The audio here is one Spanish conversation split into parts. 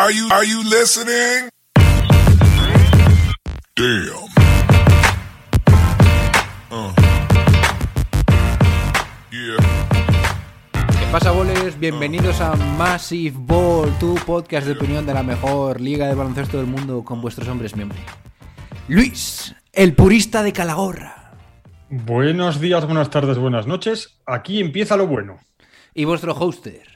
Are you, are you listening? Damn. Uh. Yeah. ¿Qué pasa, bolers? Bienvenidos a Massive Ball, tu podcast de opinión de la mejor liga de baloncesto del mundo con vuestros hombres miembros. Luis, el purista de Calagorra. Buenos días, buenas tardes, buenas noches. Aquí empieza lo bueno. Y vuestro hoster,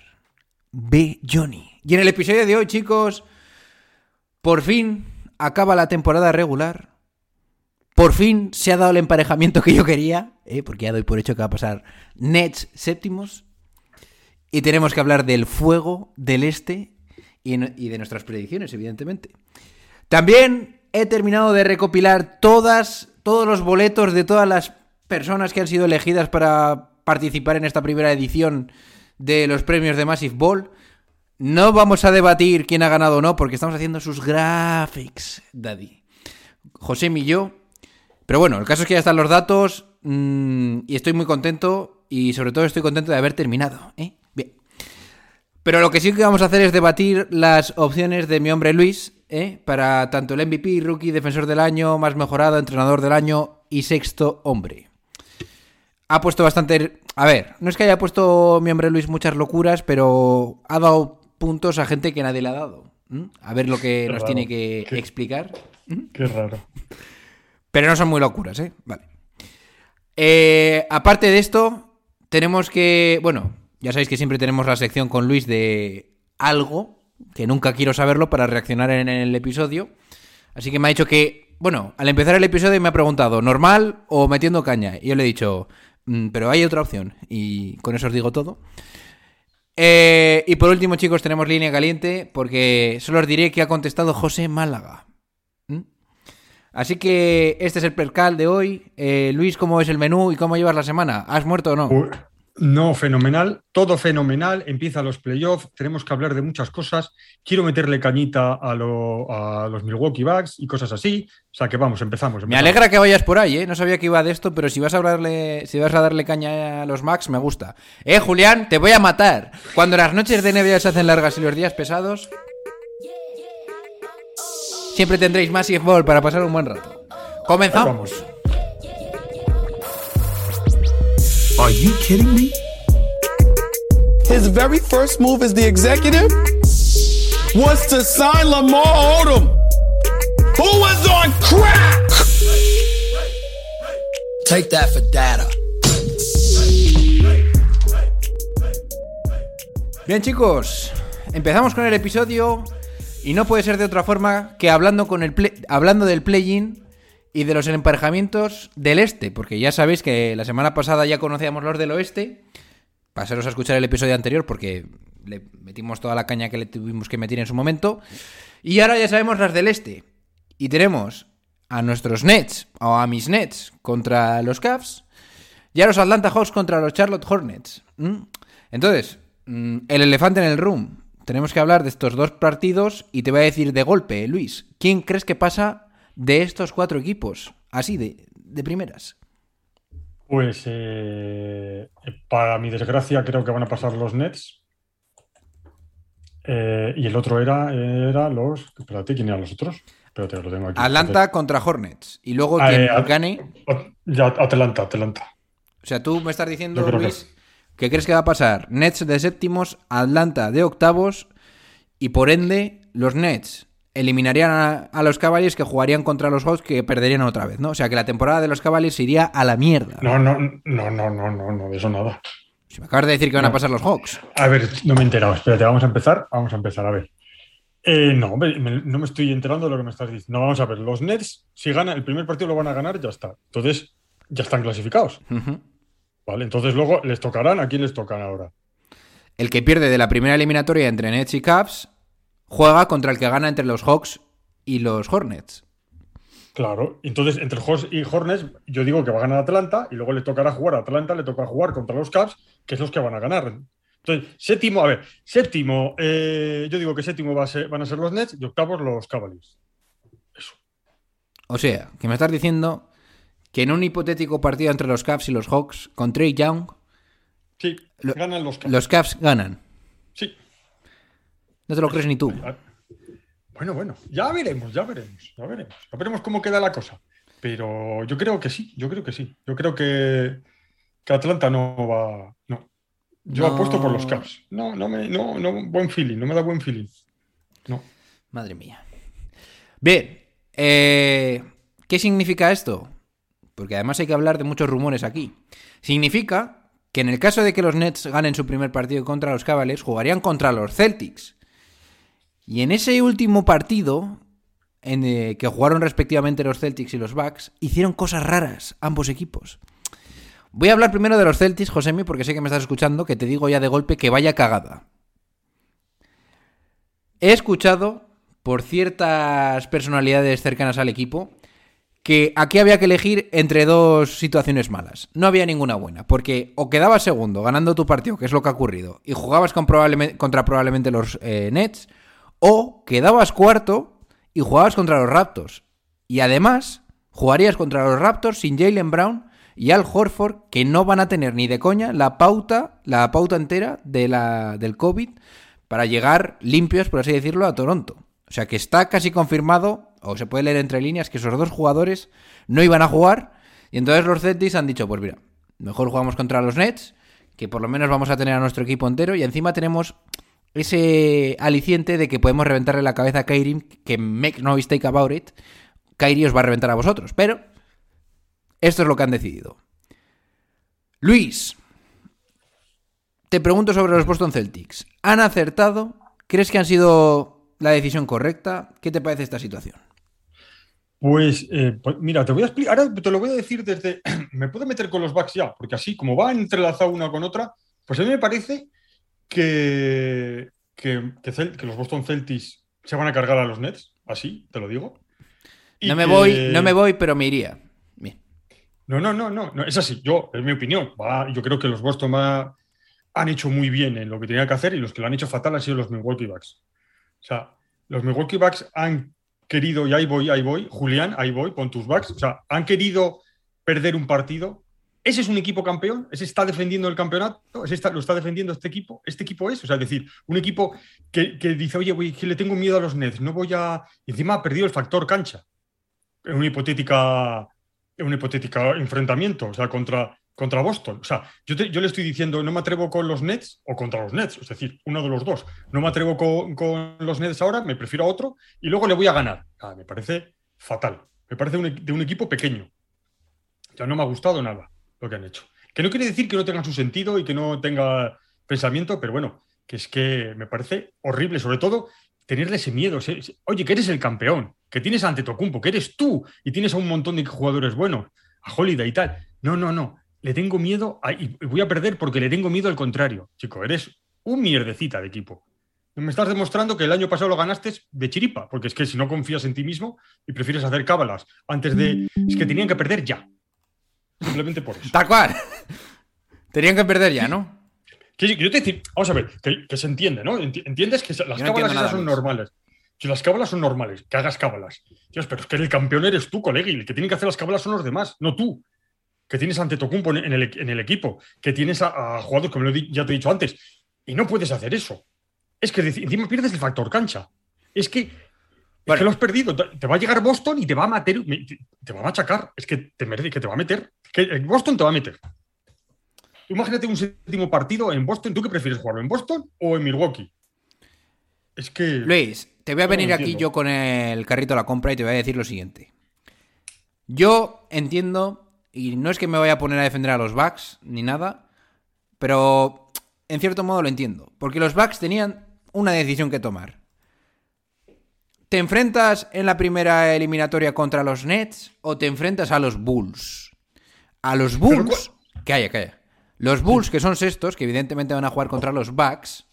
B. Johnny. Y en el episodio de hoy, chicos, por fin acaba la temporada regular. Por fin se ha dado el emparejamiento que yo quería, ¿eh? porque ya doy por hecho que va a pasar Nets séptimos. Y tenemos que hablar del fuego del este y, de nuestras predicciones, evidentemente. También he terminado de recopilar todos los boletos de todas las personas que han sido elegidas para participar en esta primera edición de los premios de Massive Ball. No vamos a debatir quién ha ganado o no, porque estamos haciendo sus graphics, Daddy. José y yo. Pero bueno, el caso es que ya están los datos mm, y estoy muy contento y sobre todo estoy contento de haber terminado. ¿eh? Bien. Pero lo que sí que vamos a hacer es debatir las opciones de mi hombre Luis, ¿eh? para tanto el MVP, rookie, defensor del año, más mejorado, entrenador del año y sexto hombre. Ha puesto bastante... A ver, no es que haya puesto mi hombre Luis muchas locuras, pero ha dado puntos a gente que nadie le ha dado. A ver lo que Qué nos raro. tiene que Qué- explicar. Qué raro. Pero no son muy locuras, ¿eh? Vale. Eh, aparte de esto, tenemos que. Bueno, ya sabéis que siempre tenemos la sección con Luis de algo, que nunca quiero saberlo para reaccionar en el episodio. Así que me ha dicho que. Bueno, al empezar el episodio me ha preguntado, ¿normal o metiendo caña? Y yo le he dicho, "Mm, pero hay otra opción. Y con eso os digo todo. Eh, y por último, chicos, tenemos línea caliente, porque solo os diré que ha contestado José Málaga. Así que este es el percal de hoy. Eh, Luis, ¿cómo es el menú y cómo llevas la semana? ¿Has muerto o no? No, fenomenal, todo fenomenal. Empiezan los playoffs, tenemos que hablar de muchas cosas. Quiero meterle cañita a, lo- a los Milwaukee Bucks y cosas así. O sea que vamos, empezamos. Me alegra que vayas por ahí, ¿eh? No sabía que iba de esto, pero si vas a hablarle, si vas a darle caña a los Max, me gusta. Eh, Julián, te voy a matar. Cuando las noches de NBA se hacen largas y los días pesados, siempre tendréis Massive Ball para pasar un buen rato. Comenzamos. Are you kidding me? His very first move as the executive was to sign Lamar Odom, who was on crack. Take that for data. Bien, chicos, empezamos con el episodio y no puede ser de otra forma que hablando, con el play- hablando del play-in y de los emparejamientos del este, porque ya sabéis que la semana pasada ya conocíamos los del oeste. Pasaros a escuchar el episodio anterior porque le metimos toda la caña que le tuvimos que meter en su momento. Y ahora ya sabemos las del este. Y tenemos a nuestros Nets, o a mis Nets, contra los Cavs. Y a los Atlanta Hawks contra los Charlotte Hornets. ¿Mm? Entonces, mm, el elefante en el room. Tenemos que hablar de estos dos partidos y te voy a decir de golpe, Luis, ¿quién crees que pasa de estos cuatro equipos? Así, de, de primeras. Pues eh, para mi desgracia creo que van a pasar los Nets. Eh, y el otro era, era los... Espérate, ¿quién eran los otros? Espérate, lo tengo aquí. Atlanta contra Hornets. Y luego Ah, quien eh, gane... Atlanta, Atlanta. O sea, tú me estás diciendo, que- Luis, que crees que va a pasar Nets de séptimos, Atlanta de octavos y por ende los Nets eliminarían a, a los Cavaliers que jugarían contra los Hawks que perderían otra vez, ¿no? O sea, que la temporada de los Cavaliers iría a la mierda. No, no, no, no, no, no, no, de eso nada. Si me acabas de decir que van a pasar los Hawks. A ver, no me he enterado. Espérate, vamos a empezar. Vamos a empezar, a ver. Eh, no, me- me- no me estoy enterando de lo que me estás diciendo. No, vamos a ver. Los Nets, si ganan, el primer partido lo van a ganar, ya está. Entonces, ya están clasificados. ¿Vale? Entonces, luego les tocarán. ¿A quién les tocan ahora? El que pierde de la primera eliminatoria entre Nets y Cavs juega contra el que gana entre los Hawks y los Hornets. Claro. Entonces, entre Hawks y Hornets, yo digo que va a ganar Atlanta y luego le tocará jugar a Atlanta, le toca jugar contra los Cavs, que es los que van a ganar. Entonces, séptimo, a ver, séptimo, eh, yo digo que séptimo va a ser- van a ser los Nets y octavos los Cavaliers. O sea, que me estás diciendo que en un hipotético partido entre los Cavs y los Hawks con Trey Young, Sí, Lo- ganan los Cavs. los Cavs ganan. No te lo crees ni tú. Bueno, bueno, ya veremos, ya veremos, ya veremos. Ya veremos cómo queda la cosa. Pero yo creo que sí, yo creo que sí. Yo creo que, que Atlanta no va. No. Yo No. apuesto por los Caps. No, no me, no, no, buen feeling, no me da buen feeling. No. Madre mía. Bien, eh, ¿qué significa esto? Porque además hay que hablar de muchos rumores aquí. Significa que en el caso de que los Nets ganen su primer partido contra los Cavaliers, jugarían contra los Celtics. Y en ese último partido, en, eh, que jugaron respectivamente los Celtics y los Bucks, hicieron cosas raras ambos equipos. Voy a hablar primero de los Celtics, Josemi, porque sé que me estás escuchando, que te digo ya de golpe que vaya cagada. He escuchado por ciertas personalidades cercanas al equipo que aquí había que elegir entre dos situaciones malas. No había ninguna buena, porque o quedabas segundo ganando tu partido, que es lo que ha ocurrido, y jugabas con contra probablemente los eh, Nets, o quedabas cuarto y jugabas contra los Raptors. Y además, jugarías contra los Raptors sin Jalen Brown y Al Horford, que no van a tener ni de coña la pauta, la pauta entera de la, del COVID para llegar limpios, por así decirlo, a Toronto. O sea que está casi confirmado, o se puede leer entre líneas, que esos dos jugadores no iban a jugar. Y entonces los Celtics han dicho, pues mira, mejor jugamos contra los Nets, que por lo menos vamos a tener a nuestro equipo entero. Y encima tenemos ese aliciente de que podemos reventarle la cabeza a Kyrie, que make no mistake about it, Kyrie os va a reventar a vosotros. Pero esto es lo que han decidido. Luis, te pregunto sobre los Boston Celtics. ¿Han acertado? ¿Crees que han sido la decisión correcta? ¿Qué te parece esta situación? Pues, eh, pues, mira, te voy a explicar, ahora te lo voy a decir desde, me puedo meter con los Bucks ya, porque así como va entrelazado una con otra, pues a mí me parece que, que, que los Boston Celtics se van a cargar a los Nets, así, te lo digo. Y No me voy, no me voy, pero me iría. Bien. No, no, no, no, no, es así, yo, es mi opinión, va, yo creo que los Boston va- han hecho muy bien en lo que tenían que hacer y los que lo han hecho fatal han sido los Milwaukee Bucks. O sea, los Milwaukee Bucks han querido, y ahí voy, ahí voy, Julián, ahí voy, con tus Bucks, o sea, han querido perder un partido. ¿Ese es un equipo campeón? ¿Ese está defendiendo el campeonato? ¿Ese está- lo está defendiendo este equipo? ¿Este equipo es? O sea, es decir, un equipo que, que dice, oye, güey, que le tengo miedo a los Nets, no voy a... encima ha perdido el factor cancha en hipotética, en un hipotético enfrentamiento, o sea, contra, contra Boston. O sea, yo, yo le estoy diciendo, no me atrevo con los Nets o contra los Nets, es decir, uno de los dos. No me atrevo con, con los Nets ahora, me prefiero a otro y luego le voy a ganar. Ah, me parece fatal. Me parece de un equipo pequeño. Ya no me ha gustado nada lo que han hecho. Que no quiere decir que no tenga su sentido y que no tenga pensamiento, pero bueno, que es que me parece horrible, sobre todo tenerle ese miedo. Oye, que eres el campeón, que tienes ante Tocumpo, que eres tú y tienes a un montón de jugadores buenos, a Holiday y tal. No, no, no. Le tengo miedo y voy a perder porque le tengo miedo al contrario. Chico, eres un mierdecita de equipo. Me estás demostrando que el año pasado lo ganaste de chiripa, porque es que si no confías en ti mismo y prefieres hacer cábalas antes de. Es que tenían que perder ya. Simplemente por eso. Tal cual. Tenían que perder ya, ¿no? Que, que yo te decir, vamos a ver, que, que se entiende, ¿no? Enti- Entiendes que las no cábalas esas son normales. Si las cábalas son normales, que hagas cábalas. Dios, pero es que el campeón eres tú, colega, y el que tiene que hacer las cábalas son los demás, no tú. Que tienes ante Tocumpo en, el, en el equipo, que tienes a, a jugadores, como ya te he dicho antes, y no puedes hacer eso. Es que encima pierdes el factor cancha. Es que, es Bueno. que lo has perdido. Te va a llegar Boston y te va a meter, te, va a machacar. Es que te, merece- que te va a meter. Que el Boston te va a meter. Imagínate un séptimo partido en Boston. ¿Tú qué prefieres jugarlo? ¿En Boston o en Milwaukee? Es que. Luis, te voy a No venir aquí yo con el carrito a la compra y te voy a decir lo siguiente. Yo entiendo, y no es que me vaya a poner a defender a los Bucks ni nada, pero en cierto modo lo entiendo. Porque los Bucks tenían una decisión que tomar. ¿Te enfrentas en la primera eliminatoria contra los Nets o te enfrentas a los Bulls? A los Bulls. Calla, calla. Los Bulls, que son sextos, que evidentemente van a jugar contra los Bucks,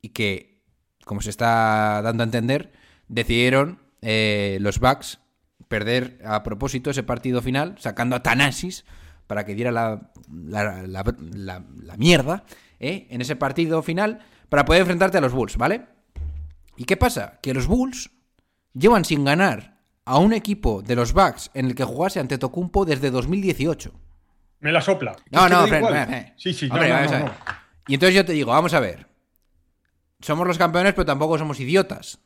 y que, como se está dando a entender, decidieron eh, los Bucks perder a propósito ese partido final, sacando a Tanasis para que diera la, la, la- la- la mierda ¿eh? en ese partido final para poder enfrentarte a los Bulls, ¿vale? ¿Y qué pasa? Que los Bulls llevan sin ganar a un equipo de los Bucks en el que jugase ante Tocumpo desde 2018. Me la sopla. No, no, Fran. Sí, sí, Hombre, no. Y entonces yo te digo, vamos a ver. Somos los campeones, pero tampoco somos idiotas.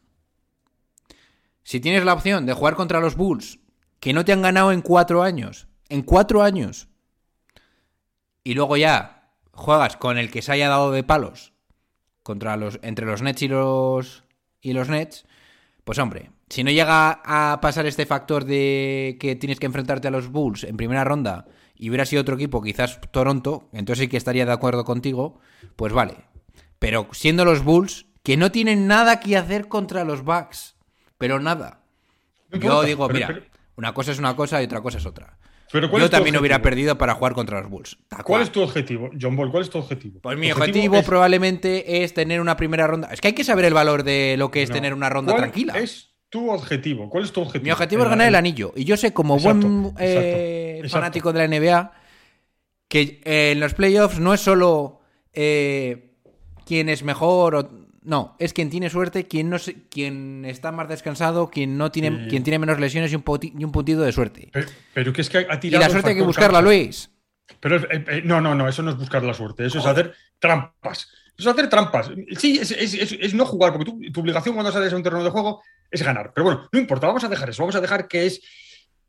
si tienes la opción de jugar contra los Bulls, que no te han ganado en cuatro años, en cuatro años, y luego ya juegas con el que se haya dado de palos contra los, entre los Nets y los, y los Nets, pues hombre, si no llega a pasar este factor de que tienes que enfrentarte a los Bulls en primera ronda y hubiera sido otro equipo, quizás Toronto, entonces sí que estaría de acuerdo contigo, pues vale. Pero siendo los Bulls, que no tienen nada que hacer contra los Bucks, pero nada. Yo digo, mira, una cosa es una cosa y otra cosa es otra. Pero ¿cuál Yo es tu también hubiera perdido para jugar contra los Bulls. ¿Cuál es tu objetivo, John Ball? ¿Cuál es tu objetivo? Pues mi objetivo, es- probablemente es tener una primera ronda. Es que hay que saber el valor de lo que es No. tener una ronda ¿Cuál tranquila. es tu objetivo? ¿Cuál es tu objetivo? Mi objetivo es ganar el anillo. Y yo sé, como Exacto, buen exacto, eh, exacto. fanático de la NBA, que eh, en los playoffs no es solo eh, quién es mejor o. No, es quien tiene suerte, quien no se- quien está más descansado, quien no tiene, Sí. quien tiene menos lesiones y un, poti- y un puntito de suerte. Pero, pero que es que ha Y tirado la el suerte hay que buscarla. Luis. Pero eh, eh, no, no, no, eso no es buscar la suerte, eso es hacer trampas. Eso es hacer trampas. Sí, es, es- es- es no jugar, porque tú- tu obligación cuando sales a un terreno de juego es ganar. Pero bueno, no importa, vamos a dejar eso, vamos a dejar que es.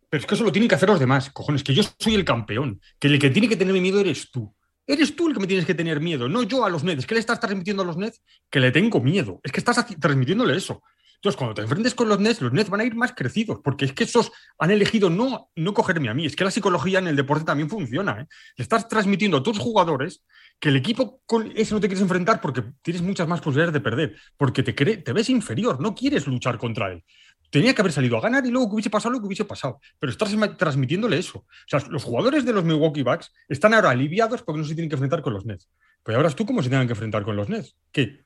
Pero es que eso lo tienen que hacer los demás, cojones, que yo soy el campeón, que el que tiene que tener miedo eres tú. Eres tú el que me tienes que tener miedo, no yo a los Nets. ¿Qué le estás transmitiendo a los Nets? Que le tengo miedo. Es que estás transmitiéndole eso. Entonces, cuando te enfrentes con los Nets, los Nets van a ir más crecidos, porque es que esos han elegido no, no cogerme a mí. Es que la psicología en el deporte también funciona. ¿eh? Le estás transmitiendo a tus jugadores que el equipo con ese no te quieres enfrentar porque tienes muchas más posibilidades de perder, porque te, te ves inferior, no quieres luchar contra él. Tenía que haber salido a ganar y luego que hubiese pasado lo que hubiese pasado. Pero estás transmitiéndole eso. O sea, los jugadores de los Milwaukee Bucks están ahora aliviados porque no se tienen que enfrentar con los Nets. Pero ahora es tú cómo se tengan que enfrentar con los Nets. ¿Qué?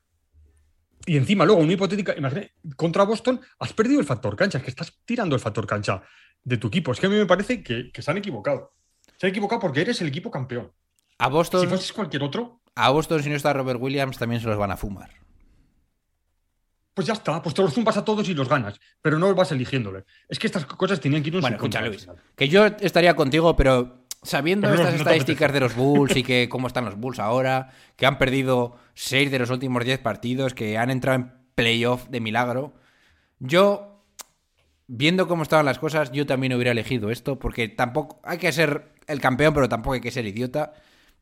Y encima, luego, una hipotética, imagínate, contra Boston, has perdido el factor cancha, es que estás tirando el factor cancha de tu equipo. Es que a mí me parece que, que se han equivocado. Se han equivocado porque eres el equipo campeón. A Boston, Si fueses cualquier otro, a Boston, si no está Robert Williams, también se los van a fumar. Pues ya está, pues te los zumbas a todos y los ganas, pero no vas eligiéndole. Es que estas cosas tenían que ir en Bueno, escucha, Luis. Que yo estaría contigo, pero sabiendo no- estas no estadísticas de los Bulls y que cómo están los Bulls ahora, que han perdido 6 de los últimos 10 partidos, que han entrado en playoff de milagro, yo, viendo cómo estaban las cosas, yo también hubiera elegido esto, porque tampoco hay que ser el campeón, pero tampoco hay que ser idiota.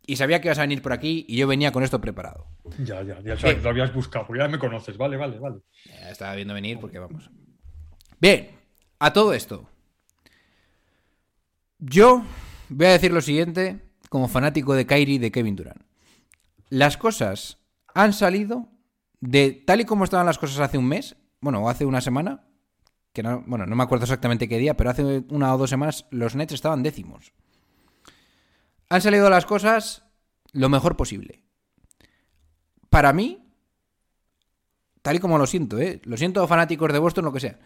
Y sabía que ibas a venir por aquí y yo venía con esto preparado. Ya, ya, ya, Bien. lo habías buscado, ya me conoces. Vale, vale, vale. Ya estaba viendo venir porque vamos. Bien, a todo esto. Yo voy a decir lo siguiente como fanático de Kyrie y de Kevin Durant. Las cosas han salido de tal y como estaban las cosas hace un mes, bueno, o hace una semana, que no, bueno, no me acuerdo exactamente qué día, pero hace una o dos semanas los Nets estaban décimos. Han salido las cosas lo mejor posible. Para mí, tal y como lo siento, ¿eh? Lo siento, fanáticos de Boston, lo que sea.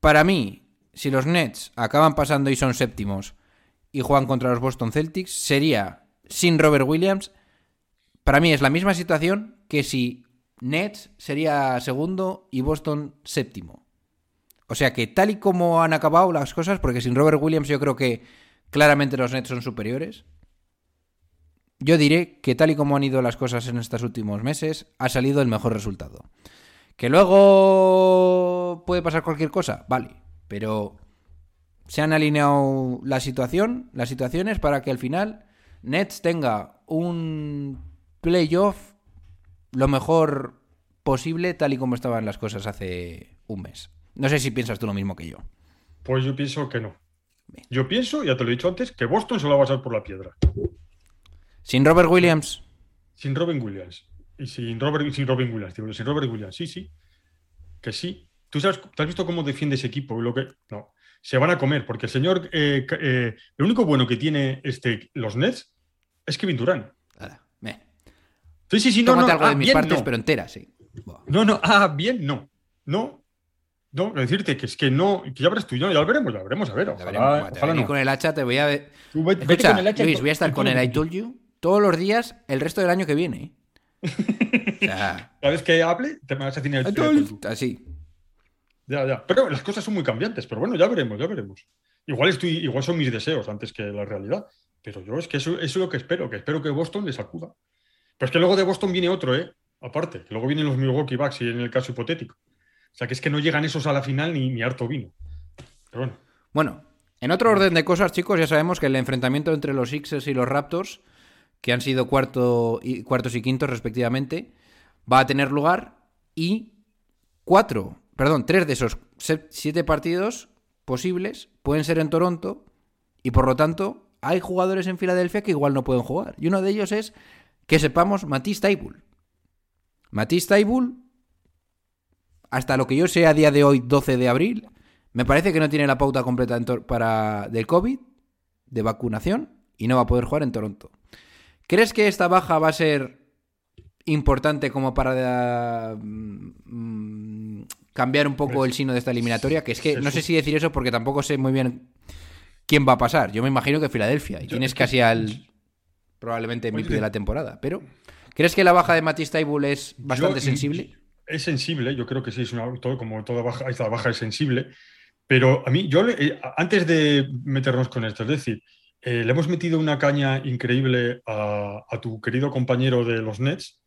Para mí, si los Nets acaban pasando y son séptimos y juegan contra los Boston Celtics, sería sin Robert Williams. Para mí es la misma situación que si Nets sería segundo y Boston séptimo. O sea que tal y como han acabado las cosas, porque sin Robert Williams yo creo que claramente los Nets son superiores, yo diré que tal y como han ido las cosas en estos últimos meses, ha salido el mejor resultado. Que luego puede pasar cualquier cosa, vale, pero se han alineado la situación, las situaciones para que al final Nets tenga un playoff lo mejor posible tal y como estaban las cosas hace un mes. No sé si piensas tú lo mismo que yo. Pues yo pienso que no. Yo pienso, ya te lo he dicho antes, que Boston se lo va a pasar por la piedra. Sin Robert Williams, Sin Robin Williams. Y sin Robert, sin Robin Williams, digo, sin Robert Williams, sí, sí. Que sí. ¿Tú sabes, ¿tú has visto cómo defiende ese equipo? Lo que, no. Se van a comer, porque el señor. eh, eh, lo único bueno que tiene este, los Nets es Kevin Durant. Ala, me. Sí, sí, sí, no, Tómate no. algo ah, de mis bien, partes, no. pero entera, sí. No, no, ah, bien, no. No. No, decirte que es que no, que ya verás tú, no, ya lo veremos, ya lo veremos, a ver. Ojalá, veremos. No. con el hacha, te voy a ver. Tú vete- Escucha, con el hacha y Luis, voy a estar y con el I told you todos los días el resto del año que viene. ¿eh? O sea, Cada vez que hable, te me vas a decir el you. Así. Ya, ya. Pero las cosas son muy cambiantes, pero bueno, ya veremos, ya veremos. Igual, estoy, igual son mis deseos antes que la realidad. Pero yo es que eso, eso es lo que espero, que espero que Boston le sacuda. Pero es que luego de Boston viene otro, ¿eh? Aparte, que luego vienen los Milwaukee Bucks y en el caso hipotético. O sea, que es que no llegan esos a la final ni, ni harto vino. Pero bueno. Bueno, en otro orden de cosas, chicos, ya sabemos que el enfrentamiento entre los Sixers y los Raptors, que han sido cuarto y, cuartos y quintos respectivamente, va a tener lugar y cuatro, perdón, tres de esos siete partidos posibles pueden ser en Toronto y por lo tanto hay jugadores en Filadelfia que igual no pueden jugar. Y uno de ellos es, que sepamos, Matisse Taibul. Matisse Taibul, hasta lo que yo sé a día de hoy, 12 de abril, me parece que no tiene la pauta completa para del COVID, de vacunación, y no va a poder jugar en Toronto. ¿Crees que esta baja va a ser importante como para mm, cambiar un poco el sino de esta eliminatoria? Que es que no sé si decir eso porque tampoco sé muy bien quién va a pasar. Yo me imagino que Filadelfia, y tienes casi al probablemente MVP de la temporada. Pero, ¿crees que la baja de Matisse Taibul es bastante Yo- sensible? Es sensible, yo creo que sí, es una, todo, como toda baja, esta baja es sensible. Pero a mí, yo eh, antes de meternos con esto, es decir, eh, le hemos metido una caña increíble a, tu querido compañero de los Nets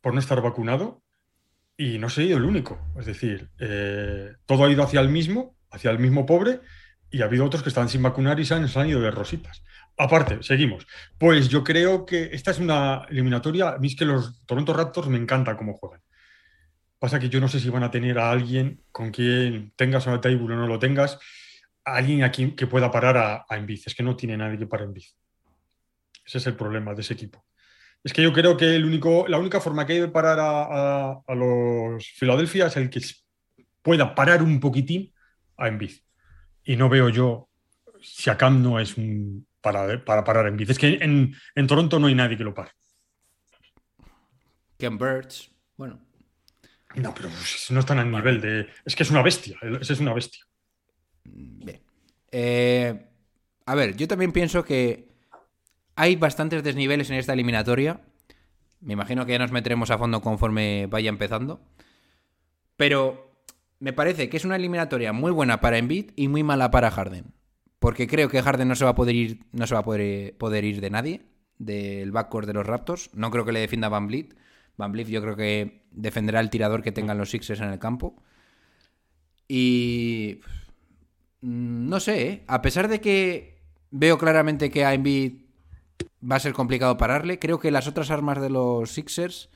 por no estar vacunado y no soy el único. Es decir, eh, todo ha ido hacia el mismo, hacia el mismo pobre y ha habido otros que están sin vacunar y se han, se han ido de rositas. Aparte, seguimos. Pues yo creo que esta es una eliminatoria. A mí es que los Toronto Raptors me encanta cómo juegan. Pasa que yo no sé si van a tener a alguien con quien tengas a Taibul o no lo tengas, alguien aquí que pueda parar a, a Embiid. Es que no tiene nadie que pare Embiid. Ese es el problema de ese equipo. Es que yo creo que el único, la única forma que hay de parar a, a- a los Philadelphia es el que pueda parar un poquitín a Embiid. Y no veo yo si Akam no es un para, para parar a Embiid. Es que en, en Toronto no hay nadie que lo pare. Ken Birch. Bueno, No, pero no están al nivel de. Es que es una bestia. Ese es una bestia. Bien. Eh, a ver, yo también pienso que hay bastantes desniveles en esta eliminatoria. Me imagino que ya nos meteremos a fondo conforme vaya empezando. Pero me parece que es una eliminatoria muy buena para Embiid y muy mala para Harden. Porque creo que Harden no se va a poder ir, no se va a poder, poder ir de nadie del backcourt de los Raptors. No creo que le defienda Van Vliet. Van Vliet yo creo que defenderá el tirador que tengan los Sixers en el campo. Y Mm, No sé, ¿eh? a pesar de que veo claramente que a Embiid va a ser complicado pararle, creo que las otras armas de los Sixers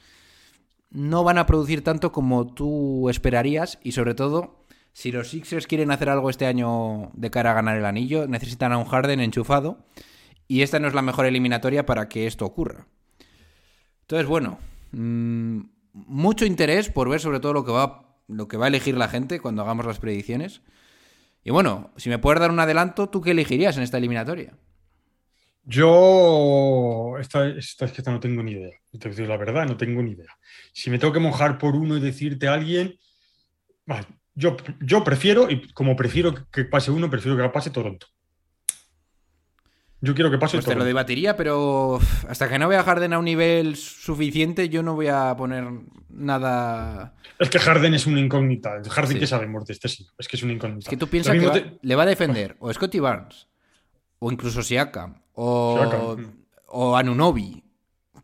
no van a producir tanto como tú esperarías y sobre todo si los Sixers quieren hacer algo este año de cara a ganar el anillo, necesitan a un Harden enchufado y esta no es la mejor eliminatoria para que esto ocurra. Entonces, bueno, mm, mucho interés por ver sobre todo lo que va lo que va a elegir la gente cuando hagamos las predicciones. Y bueno, si me puedes dar un adelanto, ¿tú qué elegirías en esta eliminatoria? Yo, esta, esta esta no tengo ni idea. Te decir la verdad, no tengo ni idea. Si me tengo que mojar por uno y decirte a alguien, yo, yo prefiero, y como prefiero que pase uno, prefiero que pase Toronto. Yo quiero que pase Pues te lo debatiría, pero hasta que no vea a Harden a un nivel suficiente, yo no voy a poner nada. Es que Harden es una incógnita. Harden Sí. que sabemos de este sí. Es que es una incógnita. Es que tú piensas que mismo va- te- le va a defender o Scotty Barnes, o incluso Siakam, o, Siakam. o Anunobi.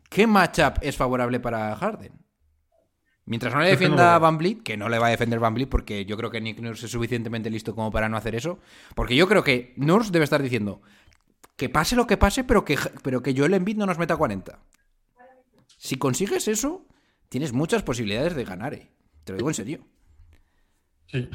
¿Qué matchup es favorable para Harden? Mientras no le no defienda a. Van Vliet, que no le va a defender Van Vliet porque yo creo que Nick Nurse es suficientemente listo como para no hacer eso. Porque yo creo que Nurse debe estar diciendo que pase lo que pase, pero que, pero que Joel Embiid no nos meta 40. Si consigues eso, tienes muchas posibilidades de ganar, eh. Te lo digo en serio. Sí.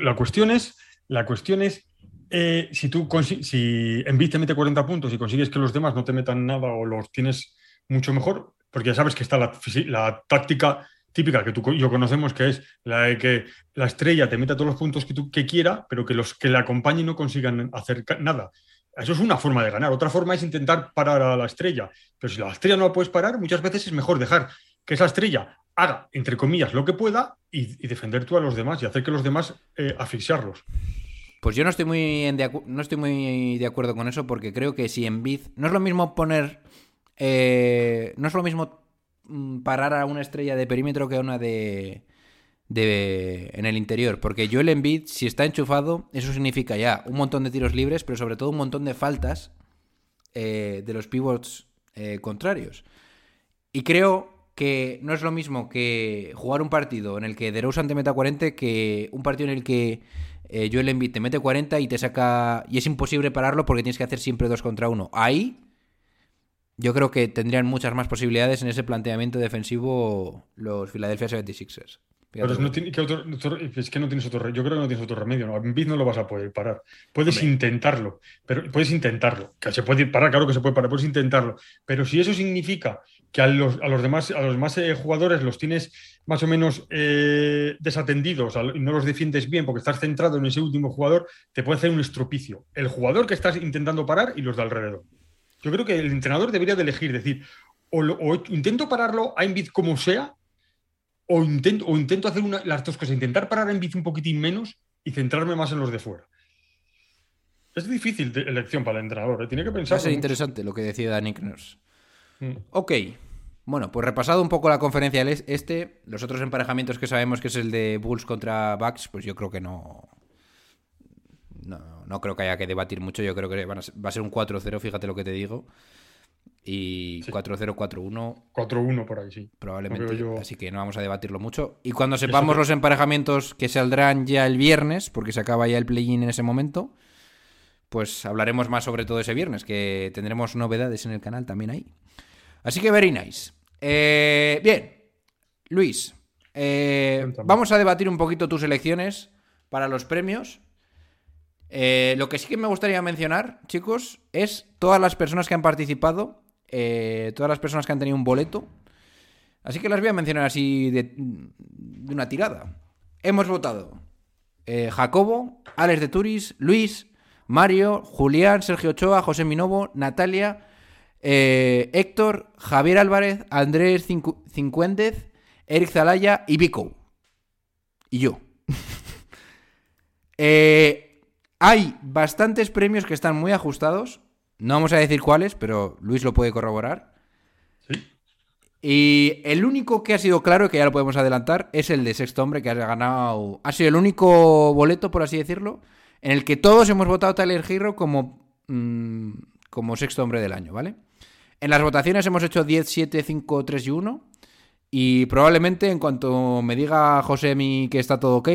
La cuestión es, la cuestión es eh, si tú si Embiid te mete 40 puntos y consigues que los demás no te metan nada o los tienes mucho mejor, porque ya sabes que está la, la táctica típica que tú y yo conocemos, que es la de que la estrella te meta todos los puntos que, tú, que quiera, pero que los que le acompañen no consigan hacer nada. Eso es una forma de ganar. Otra forma es intentar parar a la estrella. Pero si la estrella no la puedes parar, muchas veces es mejor dejar que esa estrella haga, entre comillas, lo que pueda y, defender tú a los demás y hacer que los demás eh, asfixiarlos. Pues yo no estoy muy de no estoy muy de acuerdo con eso porque creo que si en Bid no es lo mismo poner eh, no es lo mismo mm, parar a una estrella de perímetro que a una de en el interior, porque Joel Embiid si está enchufado, eso significa ya un montón de tiros libres, pero sobre todo un montón de faltas eh, de los pivots eh, contrarios. Y creo que no es lo mismo que jugar un partido en el que DeRozan te meta 40 que un partido en el que eh, Joel Embiid te mete 40 y te saca y es imposible pararlo porque tienes que hacer siempre dos contra uno. Ahí yo creo que tendrían muchas más posibilidades en ese planteamiento defensivo los Philadelphia 76ers. Pero Fíjate no tú. tiene- ¿qué otro- otro- es que no tienes otro Yo creo que no tienes otro remedio. ¿no? A Embiid no lo vas a poder parar. Puedes Hombre. intentarlo, pero puedes intentarlo. Que se puede parar, claro que se puede parar, puedes intentarlo. Pero si eso significa que a los, a los demás, a los demás eh, jugadores los tienes más o menos eh, desatendidos al- y no los defiendes bien porque estás centrado en ese último jugador, te puede hacer un estropicio. El jugador que estás intentando parar y los de alrededor. Yo creo que el entrenador debería de elegir, decir, o, lo- o intento pararlo a Embiid como sea, o intento, o intento hacer una, las dos cosas, intentar parar a Embiid un poquitín menos y centrarme más en los de fuera. Es difícil de elección para el entrenador, ¿eh? tiene que Va pensar. a ser interesante lo que decida Nick Nurse. Mm. Ok. Bueno, pues repasado un poco la conferencia del es- este, los otros emparejamientos que sabemos que es el de Bulls contra Bucks, pues yo creo que no. No, no creo que haya que debatir mucho. Yo creo que van a ser- va a ser un 4-0, fíjate lo que te digo. Y 4-0, 4-1 4-1 por ahí, sí. probablemente. Yo- Así que no vamos a debatirlo mucho. Y cuando sepamos los emparejamientos que saldrán ya el viernes, porque se acaba ya el play-in en ese momento, pues hablaremos más sobre todo ese viernes, que tendremos novedades en el canal también ahí. Así que very nice. Eh, bien, Luis, eh, vamos a debatir un poquito tus elecciones para los premios. Eh, lo que sí que me gustaría mencionar, chicos, es todas las personas que han participado, eh, todas las personas que han tenido un boleto. Así que las voy a mencionar así de, de una tirada. Hemos votado eh, Jacobo, Alex de Turis, Luis, Mario, Julián, Sergio Ochoa, José Minovo, Natalia, eh, Héctor, Javier Álvarez, Andrés Cincu- Cincuéndez, Eric Zalaya y Vico. Y yo. Hay bastantes premios que están muy ajustados. No vamos a decir cuáles, pero Luis lo puede corroborar. Sí. Y el único que ha sido claro, y que ya lo podemos adelantar, es el de Sexto Hombre, que ha ganado. Ha sido el único boleto, por así decirlo, en el que todos hemos votado a Tyler Hero como, mm, como Sexto Hombre del año, ¿vale? En las votaciones hemos hecho 10, 7, 5, 3 y 1. Y probablemente en cuanto me diga mí que está todo ok,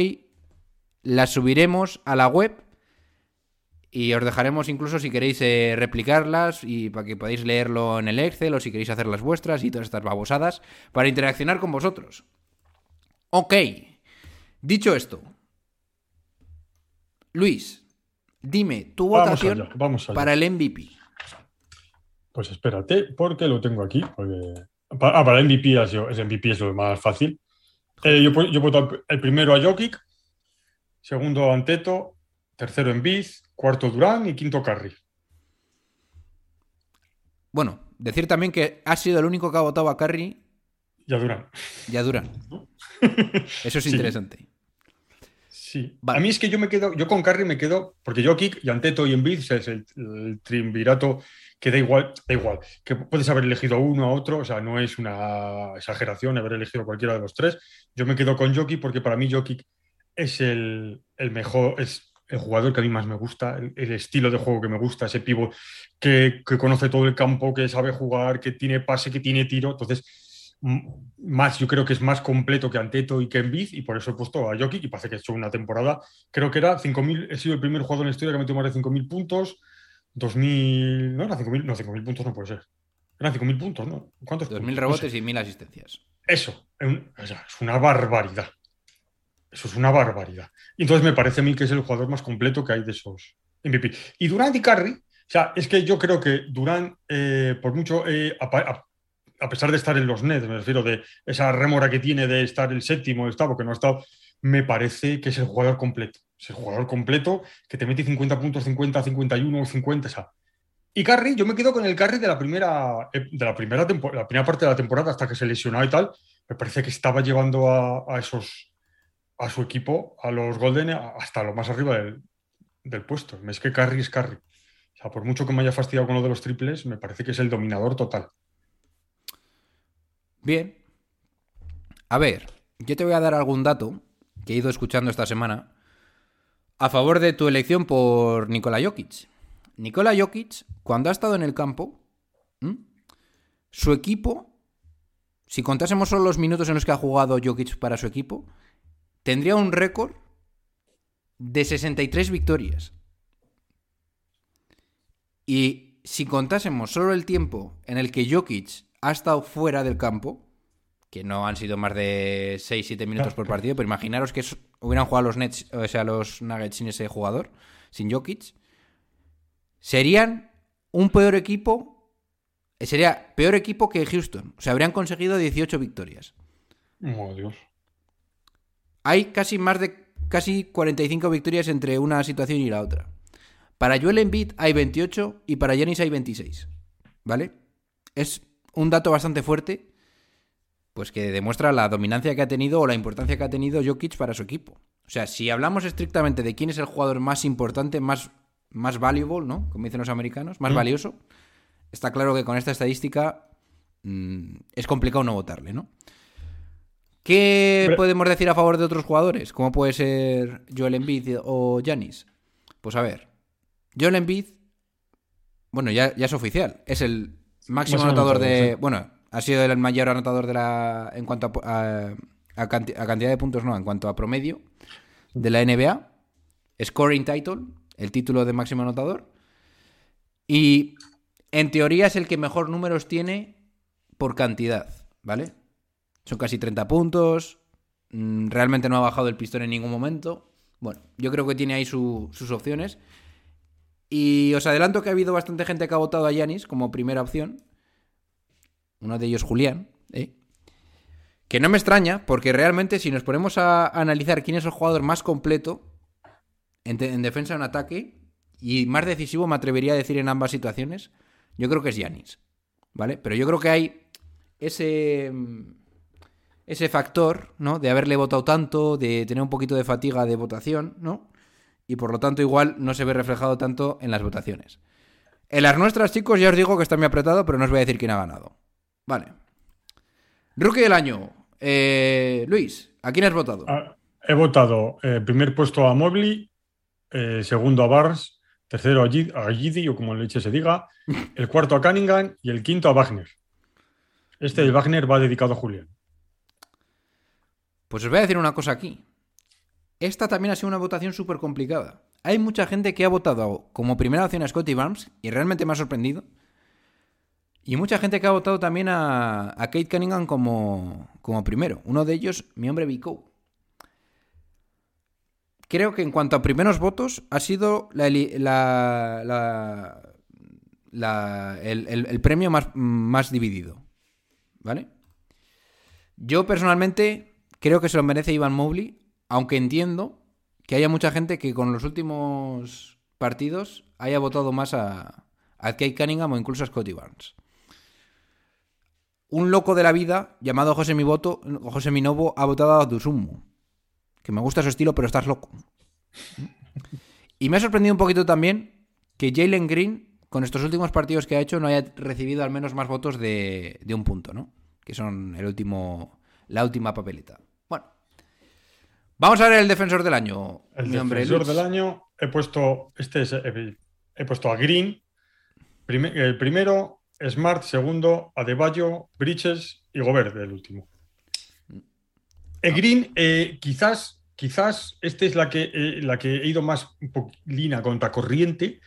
las subiremos a la web y os dejaremos incluso si queréis eh, replicarlas y para que podáis leerlo en el Excel o si queréis hacer las vuestras y todas estas babosadas para interaccionar con vosotros. Ok. Dicho esto, Luis, dime tu Vamos votación allá, vamos allá. para el MVP. Pues espérate, porque lo tengo aquí. porque- Ah, para el MVP, ha sido- ese MVP es lo más fácil. Eh, yo, yo he puesto el primero a Jokic, segundo a Anteto, tercero en Biz, cuarto Durán y quinto Curry. Bueno, decir también que ha sido el único que ha votado a Curry Y a Durán. y a Durán. Eso es Sí. interesante. Sí. Vale. A mí es que yo me quedo, yo con Curry me quedo, porque Jokic y Anteto y Embiid es el, el triunvirato que da igual, da igual, que puedes haber elegido a uno a otro, o sea, no es una exageración haber elegido cualquiera de los tres. Yo me quedo con Jokic porque para mí Jokic es el, el mejor, es el jugador que a mí más me gusta, el, el estilo de juego que me gusta, ese pivo que, que conoce todo el campo, que sabe jugar, que tiene pase, que tiene tiro. Entonces, más, yo creo que es más completo que Anteto y que Embiid y por eso he puesto a Jokic y parece que ha hecho una temporada, creo que era 5.000, he sido el primer jugador en la historia que metió más de 5.000 puntos, 2.000, no, era 5.000, no, 5.000 puntos no puede ser. Eran 5.000 puntos, ¿no? ¿Cuántos? 2.000 puntos? No rebotes sé. y 1.000 asistencias. Eso, es una barbaridad. Eso es una barbaridad. Y entonces me parece a mí que es el jugador más completo que hay de esos MVP. Y Durant y Curry, o sea, es que yo creo que Durant, eh, por mucho, eh, a, pesar de estar en los Nets, me refiero de esa rémora que tiene de estar el séptimo, octavo, que no ha estado, me parece que es el jugador completo. Es el jugador completo que te mete 50 puntos, 50, 51, 50, o sea. Y Curry, yo me quedo con el Curry de la primera, eh, de la primera, la primera parte de la temporada hasta que se lesionó y tal. Me parece que estaba llevando a esos a su equipo, a los Golden, hasta lo más arriba del, del puesto. Es que Curry es Curry. O sea, por mucho que me haya fastidiado con lo de los triples, me parece que es el dominador total. Bien. A ver, yo te voy a dar algún dato que he ido escuchando esta semana a favor de tu elección por Nikola Jokic. Nikola Jokic, cuando ha estado en el campo, su equipo si contásemos solo los minutos en los que ha jugado Jokic para su equipo, tendría un récord de 63 victorias. Y si contásemos solo el tiempo en el que Jokic ha estado fuera del campo, que no han sido más de 6-7 minutos por partido, pero imaginaros que hubieran jugado los Nets, o sea, los Nuggets sin ese jugador, sin Jokic, serían un peor equipo, sería peor equipo que Houston. O sea, habrían conseguido 18 victorias. Oh, Dios. Hay casi más de casi 45 victorias entre una situación y la otra. Para Joel Embiid hay 28 y para Giannis hay 26. ¿Vale? Es un dato bastante fuerte, pues que demuestra la dominancia que ha tenido o la importancia que ha tenido Jokic para su equipo. O sea, si hablamos estrictamente de quién es el jugador más importante, más, más valuable, ¿no? Como dicen los americanos, más valioso, está claro que con esta estadística mm, es complicado no votarle, ¿no? ¿Qué podemos decir a favor de otros jugadores? Como puede ser Joel Embiid o Giannis. Pues a ver, Joel Embiid, bueno, ya, ya es oficial, es el máximo anotador de... sí. Bueno, ha sido el mayor anotador de la... En cuanto a, a- a canti- a cantidad de puntos, no, en cuanto a promedio de la NBA. Scoring title, el título de máximo anotador. Y en teoría es el que mejor números tiene por cantidad, ¿vale? Son casi 30 puntos. mm, Realmente no ha bajado el pistón en ningún momento. Bueno, yo creo que tiene ahí su- sus opciones. Y os adelanto que ha habido bastante gente que ha votado a Yanis como primera opción. Uno de ellos, Julián. ¿eh? Que no me extraña, porque realmente si nos ponemos a analizar quién es el jugador más completo en, en defensa o en ataque y más decisivo, me atrevería a decir en ambas situaciones, yo creo que es Yanis. ¿Vale? Pero yo creo que hay ese, mm, ese factor, ¿no? De haberle votado tanto, de tener un poquito de fatiga de votación, ¿no? Y por lo tanto igual no se ve reflejado tanto en las votaciones. En las nuestras, chicos, ya os digo que está muy apretado, pero no os voy a decir quién ha ganado. Vale. Rookie del año. Eh, Luis, ¿a quién has votado? Ah, he votado eh, primer puesto a Mobley, eh, segundo a Barnes, tercero a Gid- a Gidi, o como leche se diga, el cuarto a Cunningham y el quinto a Wagner. Este de Wagner va dedicado a Julián. Pues os voy a decir una cosa aquí. Esta también ha sido una votación súper complicada. Hay mucha gente que ha votado como primera opción a Scotty Barnes y realmente me ha sorprendido. Y mucha gente que ha votado también a, Kate Cunningham como, como primero. Uno de ellos, mi hombre Vico. Creo que en cuanto a primeros votos, ha sido la, la- la- el- el premio más, más dividido. ¿Vale? Yo personalmente creo que se lo merece Ivan Mobley, aunque entiendo que haya mucha gente que con los últimos partidos haya votado más a, a Kate Cunningham o incluso a Scotty Barnes. Un loco de la vida llamado José Mi Voto, José Minovo ha votado a Dusumu. Que me gusta su estilo, pero estás loco. Y me ha sorprendido un poquito también que Jalen Green, con estos últimos partidos que ha hecho, no haya recibido al menos más votos de, de un punto, ¿no? Que son el último, la última papeleta. Vamos a ver el defensor del año. El mi defensor del año, he puesto, este es, he, he puesto a Green, el primero, Smart, segundo, Adebayo, Bridges y Gobert, el último. El Green, eh, quizás, quizás esta es la que, eh, la que he ido más un poquilina contra corriente,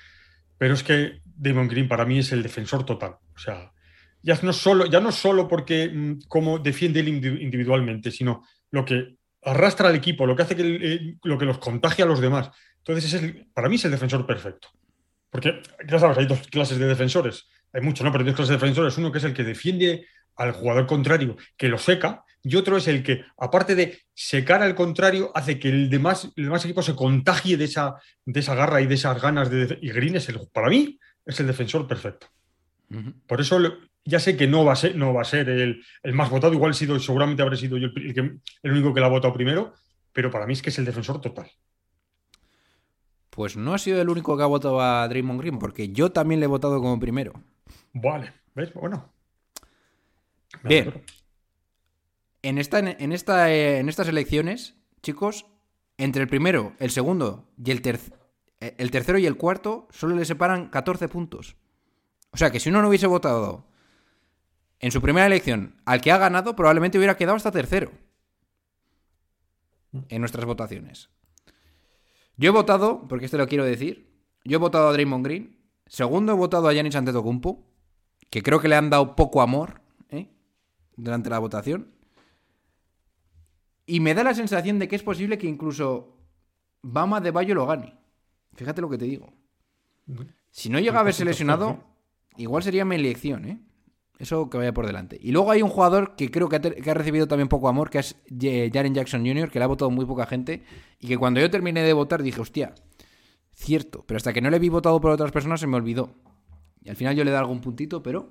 pero es que Damon Green para mí es el defensor total. O sea, ya no solo, ya no solo porque mm, cómo defiende él indi- individualmente, sino lo que arrastra al equipo, lo que hace que eh, lo que los contagia a los demás. Entonces, es el- para mí es el defensor perfecto. Porque, ya sabes, hay dos clases de defensores. Hay muchos, ¿no? Pero hay dos clases de defensores. Uno que es el que defiende al jugador contrario, que lo seca, y otro es el que, aparte de secar al contrario, hace que el demás, el demás equipo se contagie de esa, de esa garra y de esas ganas de... Y Green es el, para mí, es el defensor perfecto. Por eso ya sé que no va a ser, no va a ser el, el más votado, igual sido, seguramente habré sido yo el, pri- el que- el único que la ha votado primero, pero para mí es que es el defensor total. Pues no ha sido el único que ha votado a Draymond Green, porque yo también le he votado como primero. Vale, ¿ves? Bueno. Me Bien. En, esta, en, esta, eh, en estas elecciones, chicos, entre el primero, el segundo y el, ter- eh, el tercero y el cuarto, solo le separan 14 puntos. O sea que si uno no hubiese votado en su primera elección, al que ha ganado, probablemente hubiera quedado hasta tercero. En nuestras votaciones. Yo he votado, porque esto lo quiero decir, yo he votado a Draymond Green. Segundo he votado a Giannis Antetokounmpo, que creo que le han dado poco amor ¿eh? durante la votación. Y me da la sensación de que es posible que incluso Bama de Bayo lo gane. Fíjate lo que te digo. Si no llega a haberse lesionado, igual sería mi elección, ¿eh? Eso que vaya por delante. Y luego hay un jugador que creo que ha, te- que ha recibido también poco amor, que es Jaren Jackson Jr., que le ha votado muy poca gente. Y que cuando yo terminé de votar dije, hostia, cierto. Pero hasta que no le vi votado por otras personas se me olvidó. Y al final yo le da algún puntito, pero.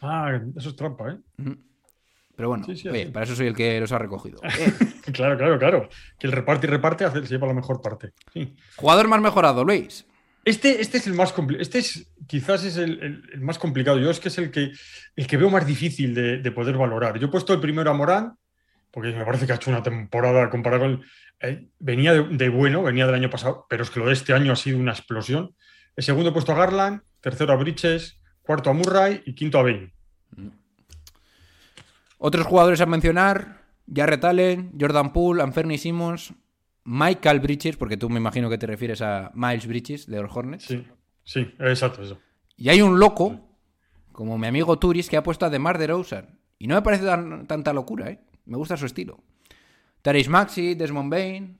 Ah, eso es trampa, ¿eh? Pero bueno, Sí, sí, oye, así. para eso soy el que los ha recogido. Claro, claro, claro. Que el reparte y reparte hace, se lleva la mejor parte. Sí. Jugador más mejorado, Luis. Este, este es el más complicado. Este es quizás es el, más complicado. Yo es que es el que, el que veo más difícil de, de poder valorar. Yo he puesto el primero a Morán, porque me parece que ha hecho una temporada comparada con. eh, venía de, bueno, venía del año pasado, pero es que lo de este año ha sido una explosión. El segundo he puesto a Garland, tercero a Bridges, cuarto a Murray y quinto a Bain. Otros jugadores a mencionar: Jarrett Allen, Jordan Poole, Anferni Simmons, Michael Bridges, porque tú me imagino que te refieres a Miles Bridges de los Hornets. Sí, sí, exacto, eso. Y hay un loco, como mi amigo Turis, que ha puesto a DeMar DeRozan. Y no me parece tan- tanta locura, ¿eh? Me gusta su estilo. Therese Maxi, Desmond Bain.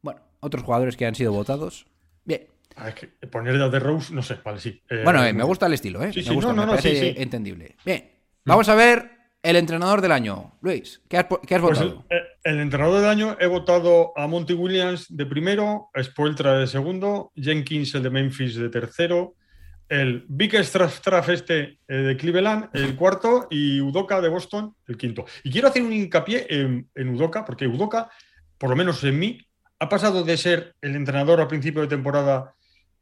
Bueno, otros jugadores que han sido votados. Bien. Ah, es que poner a Rose, no sé, vale, sí. Eh, Bueno, eh, me gusta el estilo, ¿eh? Sí, me sí, gusta, no, no, me parece entendible. Bien. Vamos a ver el entrenador del año. Luis, ¿qué has, po- qué has Pues el, votado? eh, el entrenador del año he votado a Monty Williams de primero, Spoeltra de segundo, Jenkins el de Memphis de tercero, el Big Straff este eh, de Cleveland el cuarto y Udoka de Boston el quinto. Y quiero hacer un hincapié en, en Udoka, porque Udoka, por lo menos en mí, ha pasado de ser el entrenador a principio de temporada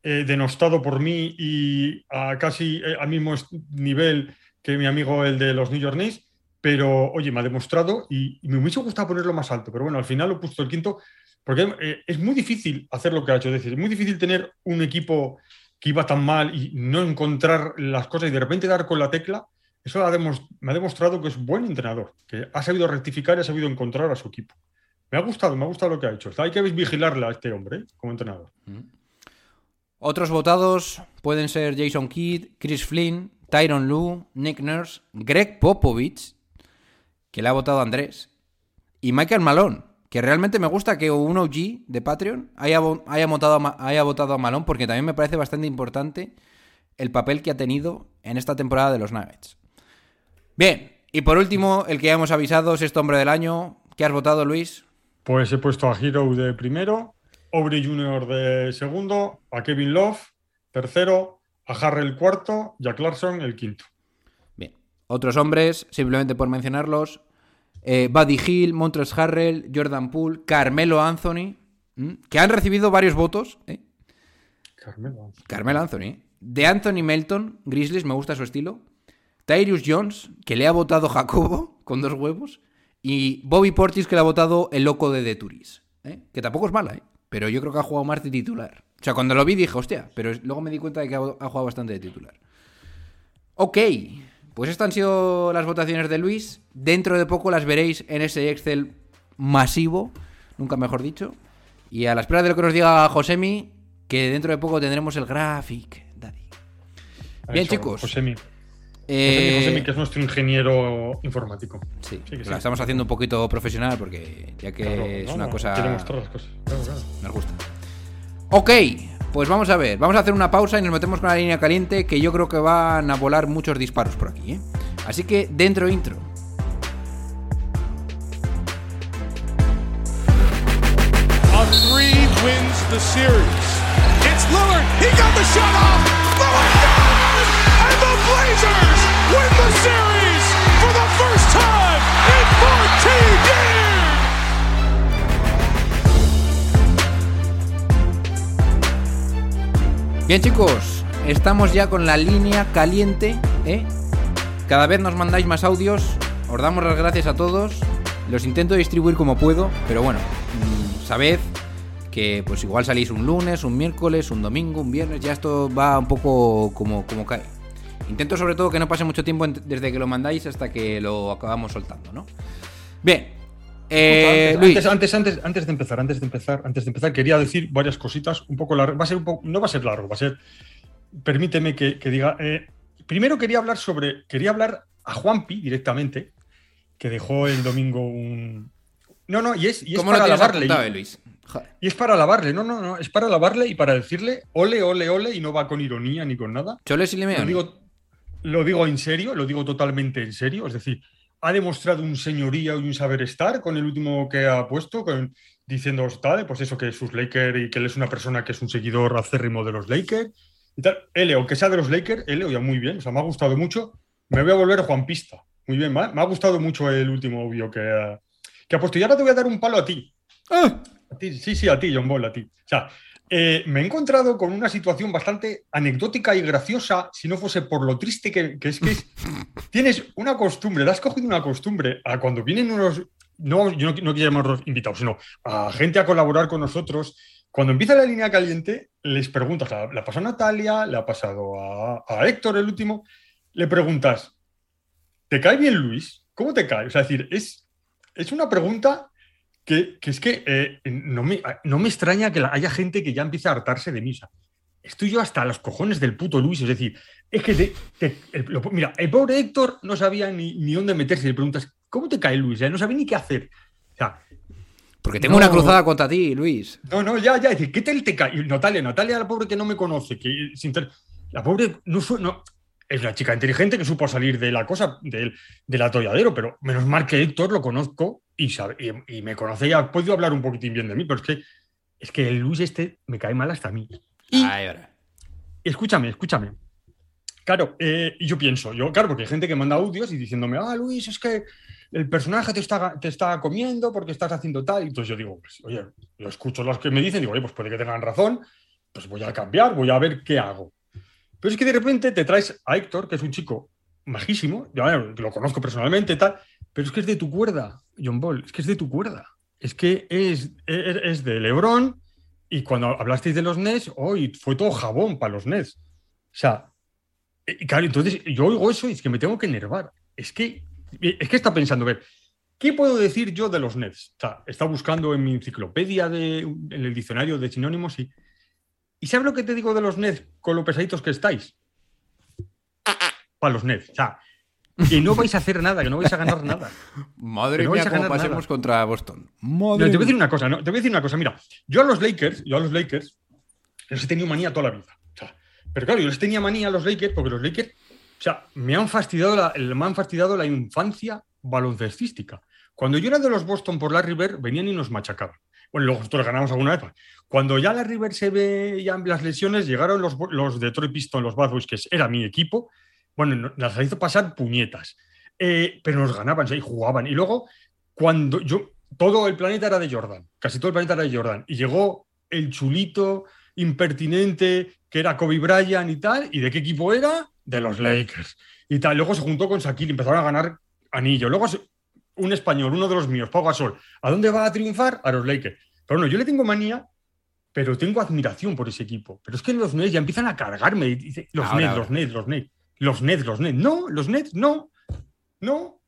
eh, denostado por mí y a casi eh, al mismo nivel que mi amigo el de los New York Knicks, pero oye, me ha demostrado y, y me hubiese gustado ponerlo más alto, pero bueno, al final lo he puesto el quinto, porque eh, es muy difícil hacer lo que ha hecho, es decir, es muy difícil tener un equipo que iba tan mal y no encontrar las cosas y de repente dar con la tecla, eso me ha demostrado que es buen entrenador, que ha sabido rectificar y ha sabido encontrar a su equipo. Me ha gustado, me ha gustado lo que ha hecho. Hay que vigilarle a este hombre ¿eh? como entrenador. Otros votados pueden ser Jason Kidd, Chris Flynn, Tyron Lue, Nick Nurse, Greg Popovich, que le ha votado Andrés, y Michael Malone, que realmente me gusta que un OG de Patreon haya, haya, votado, a haya votado a Malone, porque también me parece bastante importante el papel que ha tenido en esta temporada de los Nuggets. Bien, y por último, el que ya hemos avisado, sexto hombre del año, ¿qué has votado, Luis? Pues he puesto a Hero de primero, Aubrey Jr. de segundo, a Kevin Love tercero, a Harrell cuarto y a Clarkson el quinto. Bien. Otros hombres, simplemente por mencionarlos. Eh, Buddy Hill, Montrezl Harrell, Jordan Poole, Carmelo Anthony, ¿m? que han recibido varios votos. ¿eh? Carmelo. Carmelo Anthony. De Anthony Melton, Grizzlies, me gusta su estilo. Tyrus Jones, que le ha votado Jacobo, con dos huevos. Y Bobby Portis, que le ha votado el loco de The Turis. ¿eh? Que tampoco es mala, ¿eh? pero yo creo que ha jugado más de titular. O sea, cuando lo vi dije, hostia, pero luego me di cuenta de que ha, ha jugado bastante de titular. Ok, pues estas han sido las votaciones de Luis. Dentro de poco las veréis en ese Excel masivo, nunca mejor dicho. Y a la espera de lo que nos diga Josemi, que dentro de poco tendremos el graphic, Daddy. Bien, Eso, chicos. Josemi. Eh, Josemi, que es nuestro ingeniero informático. Sí, la estamos haciendo un poquito profesional porque ya que Claro, es no, una cosa Quiere mostrar las cosas. Claro, claro. nos gusta. Ok, pues vamos a ver, vamos a hacer una pausa y nos metemos con la línea caliente que yo creo que van a volar muchos disparos por aquí, ¿eh? Así que dentro intro. A three wins the series. It's Lillard. He got the shot off. Lillard does! And the Blazers win the series for the first time Bien chicos, estamos ya con la línea caliente, ¿eh? Cada vez nos mandáis más audios, os damos las gracias a todos, los intento distribuir como puedo, pero bueno, mm, sabed que pues igual salís un lunes, un miércoles, un domingo, un viernes, ya esto va un poco como, como cae. Intento sobre todo que no pase mucho tiempo desde que lo mandáis hasta que lo acabamos soltando, ¿no? Bien. Eh, antes, Luis, antes, antes, antes, antes de empezar, antes de empezar, antes de empezar, quería decir varias cositas, un poco largo. Va a ser un poco, no va a ser largo, va a ser. Permíteme que, que diga. eh, primero quería hablar sobre. Quería hablar a Juanpi directamente, que dejó el domingo un. No, no, y es, y es ¿cómo para alabarle. Luis? Joder. Y es para alabarle, no, no, no, es para alabarle y para decirle ole, ole, ole, y no va con ironía ni con nada. Choles y Lo digo, lo digo en serio, lo digo totalmente en serio. Es decir, ha demostrado un señoría y un saber estar con el último que ha puesto, con, diciendo tal, pues eso, que sus Lakers y que él es una persona que es un seguidor acérrimo de los Lakers y tal. Aunque sea de los Lakers, él oía muy bien, o sea, me ha gustado mucho. Me voy a volver Juan Pista. Muy bien, me ha, me ha gustado mucho el último audio que ha, que ha puesto. Y ahora te voy a dar un palo a ti. ¡Ah! A ti, sí, sí, a ti, John Ball, a ti. O sea, eh, me he encontrado con una situación bastante anecdótica y graciosa, si no fuese por lo triste que, que es que es- tienes una costumbre, te has cogido una costumbre a cuando vienen unos, no, yo no, no quiero llamarlos invitados, sino a gente a colaborar con nosotros. Cuando empieza la línea caliente, les preguntas, la, la pasó a Natalia, le ha pasado a, a Héctor, el último, le preguntas, ¿te cae bien Luis? ¿Cómo te cae? O sea, es decir, es, es una pregunta que, que es que eh, no, me, no me extraña que haya gente que ya empiece a hartarse de misa. Estoy yo hasta los cojones del puto Luis. Es decir, es que te- te- el- lo- mira, el pobre Héctor no sabía ni, ni dónde meterse. Le preguntas, ¿cómo te cae Luis? Ya no sabía ni qué hacer. O sea, Porque tengo No. una cruzada contra ti, Luis. no, no, ya, ya. Es decir, ¿qué tal te cae? Natalia, Natalia, la pobre que no me conoce, que sin la pobre no fue, no, es una chica inteligente que supo salir de la cosa, del, del atolladero, pero menos mal que Héctor lo conozco y, sabe, y, y me conoce y ha podido hablar un poquitín bien de mí, pero es que, es que el Luis este me cae mal hasta a mí. Y Ay, ahora. escúchame, escúchame. Claro, eh, yo pienso, yo, claro, porque hay gente que manda audios y diciéndome, ah, Luis, es que el personaje te está, te está comiendo porque estás haciendo tal. Y entonces yo digo, pues, oye, yo escucho los que me dicen, digo, oye, pues puede que tengan razón, pues voy a cambiar, voy a ver qué hago. Pero es que de repente te traes a Héctor, que es un chico majísimo, yo bueno, lo conozco personalmente tal, pero es que es de tu cuerda, John Ball, es que es de tu cuerda. Es que es, es, es de Lebron y cuando hablasteis de los Nets, hoy fue todo jabón para los Nets. O sea, eh, y claro, entonces yo oigo eso y es que me tengo que enervar. Es que, es que está pensando, ver, ¿qué puedo decir yo de los Nets? O sea, está buscando en mi enciclopedia, de, en el diccionario de sinónimos y. ¿Y sabes lo que te digo de los Nets con lo pesaditos que estáis? Para los Nets. O sea, que no vais a hacer nada, que no vais a ganar nada. Madre no mía, cómo pasemos nada. contra Boston. No, te voy a decir una cosa, no, te voy a decir una cosa. Mira, yo a los Lakers, yo a los Lakers, les he tenido manía toda la vida. O sea, pero claro, yo les tenía manía a los Lakers porque los Lakers, o sea, me han fastidiado la, me han fastidiado la infancia baloncestística. Cuando yo era de los Boston por la River, venían y nos machacaban. Bueno, luego nosotros ganamos alguna vez. Cuando ya la River se ve ya las lesiones, llegaron los, los Detroit Pistons, los Bad Boys, que era mi equipo. Bueno, no- las hizo pasar puñetas. Eh, pero nos ganaban, y jugaban. Y luego, cuando yo, todo el planeta era de Jordan, casi todo el planeta era de Jordan. Y llegó el chulito impertinente que era Kobe Bryant y tal. ¿Y de qué equipo era? De los Lakers. Y tal. Luego se juntó con Shaquille, empezaron a ganar anillo. Luego un español, uno de los míos, Pau Gasol. ¿A dónde va a triunfar? A los Lakers. Pero bueno, yo le tengo manía, pero tengo admiración por ese equipo. Pero es que los Nets ya empiezan a cargarme. y dice, los Ahora, Nets, ahora. los Nets, los Nets. Los Nets, los Nets. No, los Nets, no. No.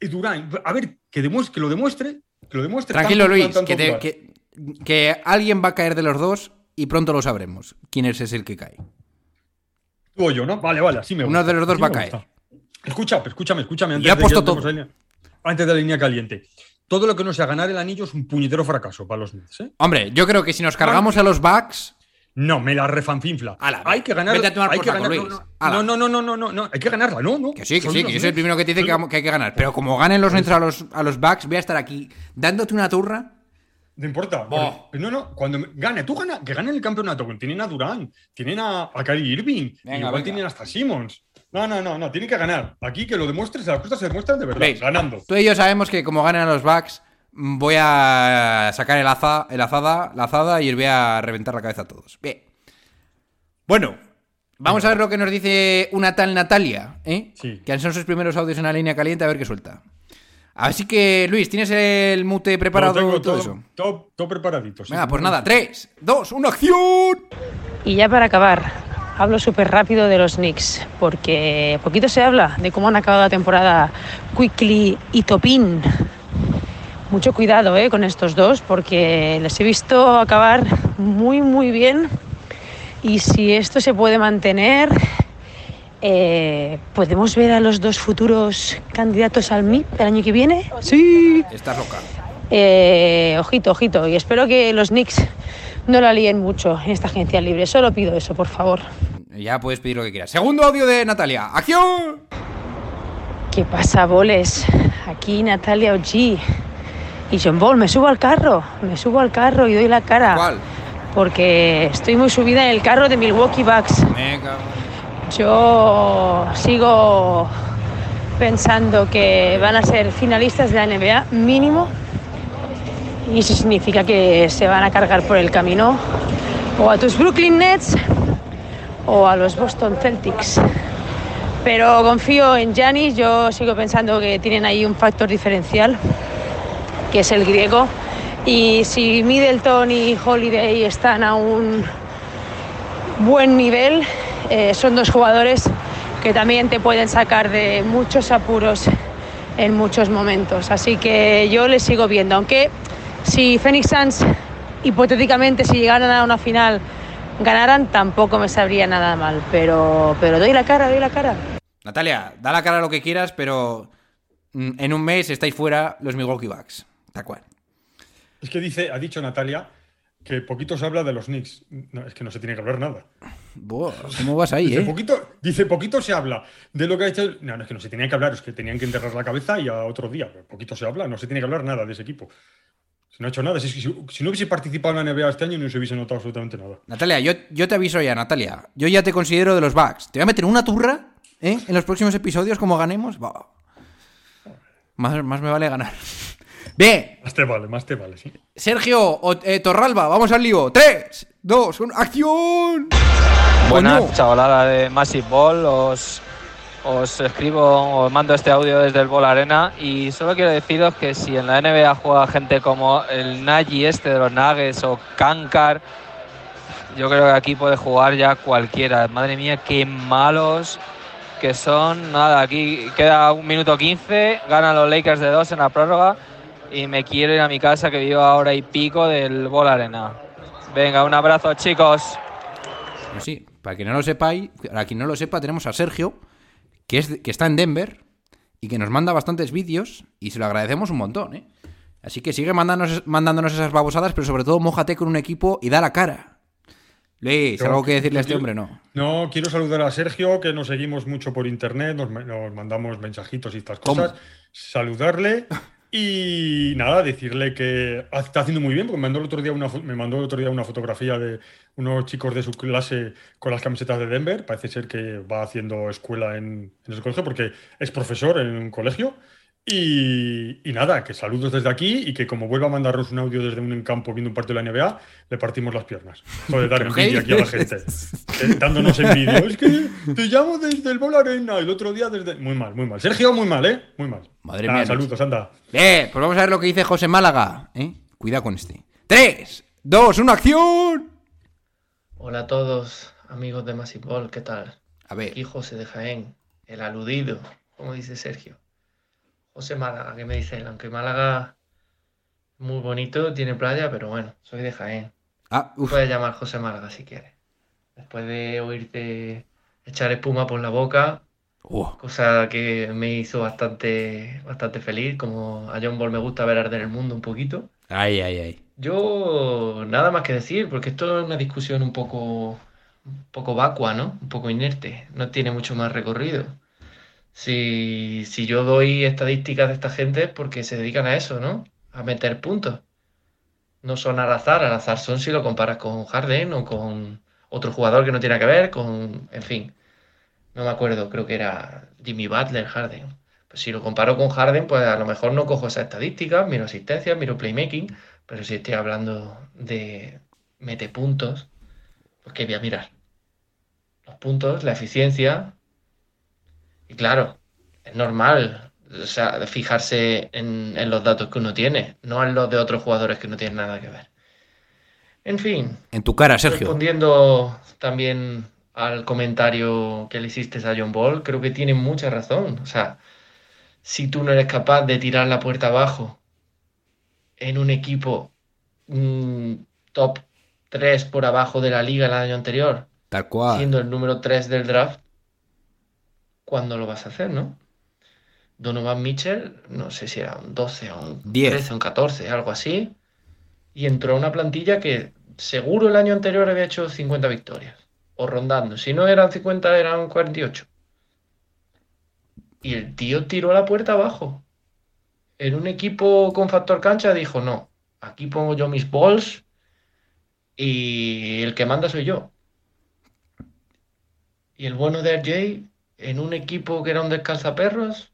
Y Durán, a ver, que, demuestre, que lo demuestre. Que lo demuestre. Tranquilo, tanto Luis, tanto que, te- que- que alguien va a caer de los dos y pronto lo sabremos. ¿Quién es ese el que cae? Tú o yo, ¿no? Vale, vale, así me Uno gusta. de los dos así va a caer. Escucha, escúchame, escúchame. Antes Ya de puesto todo. antes de la línea caliente. Todo lo que no sea ganar el anillo es un puñetero fracaso para los Nets, ¿eh? Hombre, yo creo que si nos cargamos a los Bucks, No, me la refanfinfla. Ala, hay que ganar. vete a tomar hay por que saco, ganar. Luis. No, no, no, no, no, no, no, hay que ganarla, no, no. que sí, que Son sí, que yo soy el primero que te dice que, hay que ganar. Pero como ganen los Nets a los, a los Bucks, voy a estar aquí dándote una turra. No importa. Porque- no, no, cuando gane, tú gana, que ganen el campeonato. Tienen a Durán, tienen a, a Kyrie Irving, Venga, igual venga. tienen hasta Simmons. No, no, no, no, tienen que ganar. Aquí que lo demuestres, las cosas se demuestran de verdad, Veis, ganando. Tú y yo sabemos que como ganen a los Bucks, voy a sacar el, aza, el azada, la azada y os voy a reventar la cabeza a todos. Bien. Bueno, vamos a ver lo que nos dice una tal Natalia, ¿eh? Sí. que son sus primeros audios en la línea caliente, a ver qué suelta. Así que, Luis, ¿tienes el mute preparado tengo todo, eso? todo, todo preparadito. sí. Venga, pues nada, 3, 2, 1, acción. Y ya para acabar, hablo súper rápido de los Knicks, porque poquito se habla de cómo han acabado la temporada Quickly y Topin. Mucho cuidado eh, con estos dos, porque les he visto acabar muy, muy bien. Y si esto se puede mantener, eh, ¿podemos ver a los dos futuros candidatos al MIP el año que viene? Sí. Estás loca. Eh, ojito, ojito. Y espero que los Knicks no la líen mucho en esta agencia libre. Solo pido eso, por favor. Ya puedes pedir lo que quieras. Segundo audio de Natalia. ¡Acción! ¿Qué pasa, boles? Aquí Natalia OG. Y John Ball, me subo al carro. Me subo al carro y doy la cara. ¿Cuál? Porque estoy muy subida en el carro de Milwaukee Bucks. Me cago en- Yo sigo pensando que van a ser finalistas de la NBA mínimo y eso significa que se van a cargar por el camino o a tus Brooklyn Nets o a los Boston Celtics. Pero confío en Giannis, yo sigo pensando que tienen ahí un factor diferencial, que es el griego. Y si Middleton y Holiday están a un buen nivel. Eh, son dos jugadores que también te pueden sacar de muchos apuros en muchos momentos. Así que yo les sigo viendo. Aunque si Phoenix Suns, hipotéticamente, si llegaran a una final, ganaran, tampoco me sabría nada mal. Pero, pero doy la cara, doy la cara. Natalia, da la cara a lo que quieras, pero mm, en un mes estáis fuera los Milwaukee Bucks. Tal cual. Es que dice, ha dicho Natalia que poquito se habla de los Knicks. No, es que no se tiene que hablar nada. Buah, ¿Cómo vas ahí, Dice, eh? poquito, dice, poquito se habla de lo que ha hecho. No, no, es que no se tenía que hablar, es que tenían que enterrar la cabeza y a otro día. Poquito se habla, no se tiene que hablar nada de ese equipo. Si no ha hecho nada, si, si- si no hubiese participado en la NBA este año, no se hubiese notado absolutamente nada. Natalia, yo, yo te aviso ya, Natalia. Yo ya te considero de los Bucks. Te voy a meter una turra, ¿eh? En los próximos episodios, como ganemos. Buah. Más, más me vale ganar. Bien, Más te vale, más te vale, sí. Sergio o- eh, Torralba, vamos al lío. 3, 2, 1, ¡acción! Buenas, chavalada de Massive Ball. Os, os escribo, os mando este audio desde el Ball Arena y solo quiero deciros que si en la NBA juega gente como el Nagy este de los Nuggets o Kankar, yo creo que aquí puede jugar ya cualquiera. Madre mía, qué malos que son. Nada, aquí queda un minuto 15, ganan los Lakers de dos en la prórroga y me quiero ir a mi casa que vivo ahora y pico del Ball Arena. Venga, un abrazo chicos. Pues sí, para quien no lo sepáis, para quien no lo sepa, tenemos a Sergio, que, es, que está en Denver y que nos manda bastantes vídeos y se lo agradecemos un montón, ¿eh? Así que sigue mandándonos, mandándonos esas babosadas, pero sobre todo mójate con un equipo y da la cara. Luis, ¿algo que decirle a este hombre? No. No, quiero saludar a Sergio, que nos seguimos mucho por internet, nos, nos mandamos mensajitos y estas ¿Cómo? cosas. Saludarle y nada, decirle que está haciendo muy bien, porque me mandó el otro día una, me mandó el otro día una fotografía de unos chicos de su clase con las camisetas de Denver. Parece ser que va haciendo escuela en, en ese colegio, porque es profesor en un colegio. Y, y nada, que saludos desde aquí y que como vuelva a mandarnos un audio desde un campo viendo un partido de la NBA, le partimos las piernas. Joder, dar ¿Pero qué envidia aquí a la gente. Eh, dándonos envidia. Es que te llamo desde el Bol Arena, el otro día desde. Muy mal, muy mal. Sergio, muy mal, ¿eh? Muy mal. Madre Nada, mía, Saludos, anda. Bien, pues vamos a ver lo que dice José Málaga, ¿eh? Cuidado con este. 3, 2, 1, acción. Hola a todos, amigos de Massive Ball, ¿qué tal? A ver, Aquí José de Jaén, el aludido, como dice Sergio. José Málaga, ¿qué me dice él? Aunque Málaga es muy bonito, tiene playa, pero bueno, soy de Jaén. ah, uf, Puedes llamar José Málaga si quieres. Después de oírte echar espuma por la boca, oh, cosa que me hizo bastante, bastante feliz, como a John Ball me gusta ver arder el mundo un poquito. ay, ay, ay. Yo nada más que decir, porque esto es una discusión un poco, un poco vacua, ¿no? Un poco inerte, no tiene mucho más recorrido. Si, yo doy estadísticas de esta gente es porque se dedican a eso, ¿no? A meter puntos. No son al azar, al azar son si lo comparas con Harden o con otro jugador que no tiene que ver, con, en fin, no me acuerdo, creo que era Jimmy Butler, Harden. Pues si lo comparo con Harden, pues a lo mejor no cojo esa estadística, miro asistencia, miro playmaking, pero si estoy hablando de mete puntos, pues ¿qué voy a mirar? Los puntos, la eficiencia. Y claro, es normal, o sea, fijarse en, en los datos que uno tiene, no en los de otros jugadores que no tienen nada que ver. En fin, En tu cara, Sergio. respondiendo también al comentario que le hiciste a John Ball, creo que tiene mucha razón. O sea, si tú no eres capaz de tirar la puerta abajo en un equipo mm, top 3 por abajo de la liga el año anterior, Tal cual. siendo el número 3 del draft, ¿cuándo lo vas a hacer, no? Donovan Mitchell, no sé si era un 12 o un 10. 13 o un 14, algo así, y entró a una plantilla que seguro el año anterior había hecho 50 victorias, o rondando. Si no eran 50, eran 48. Y el tío tiró la puerta abajo. En un equipo con factor cancha dijo, no, aquí pongo yo mis balls y el que manda soy yo. Y el bueno de RJ, en un equipo que era un descalzaperros,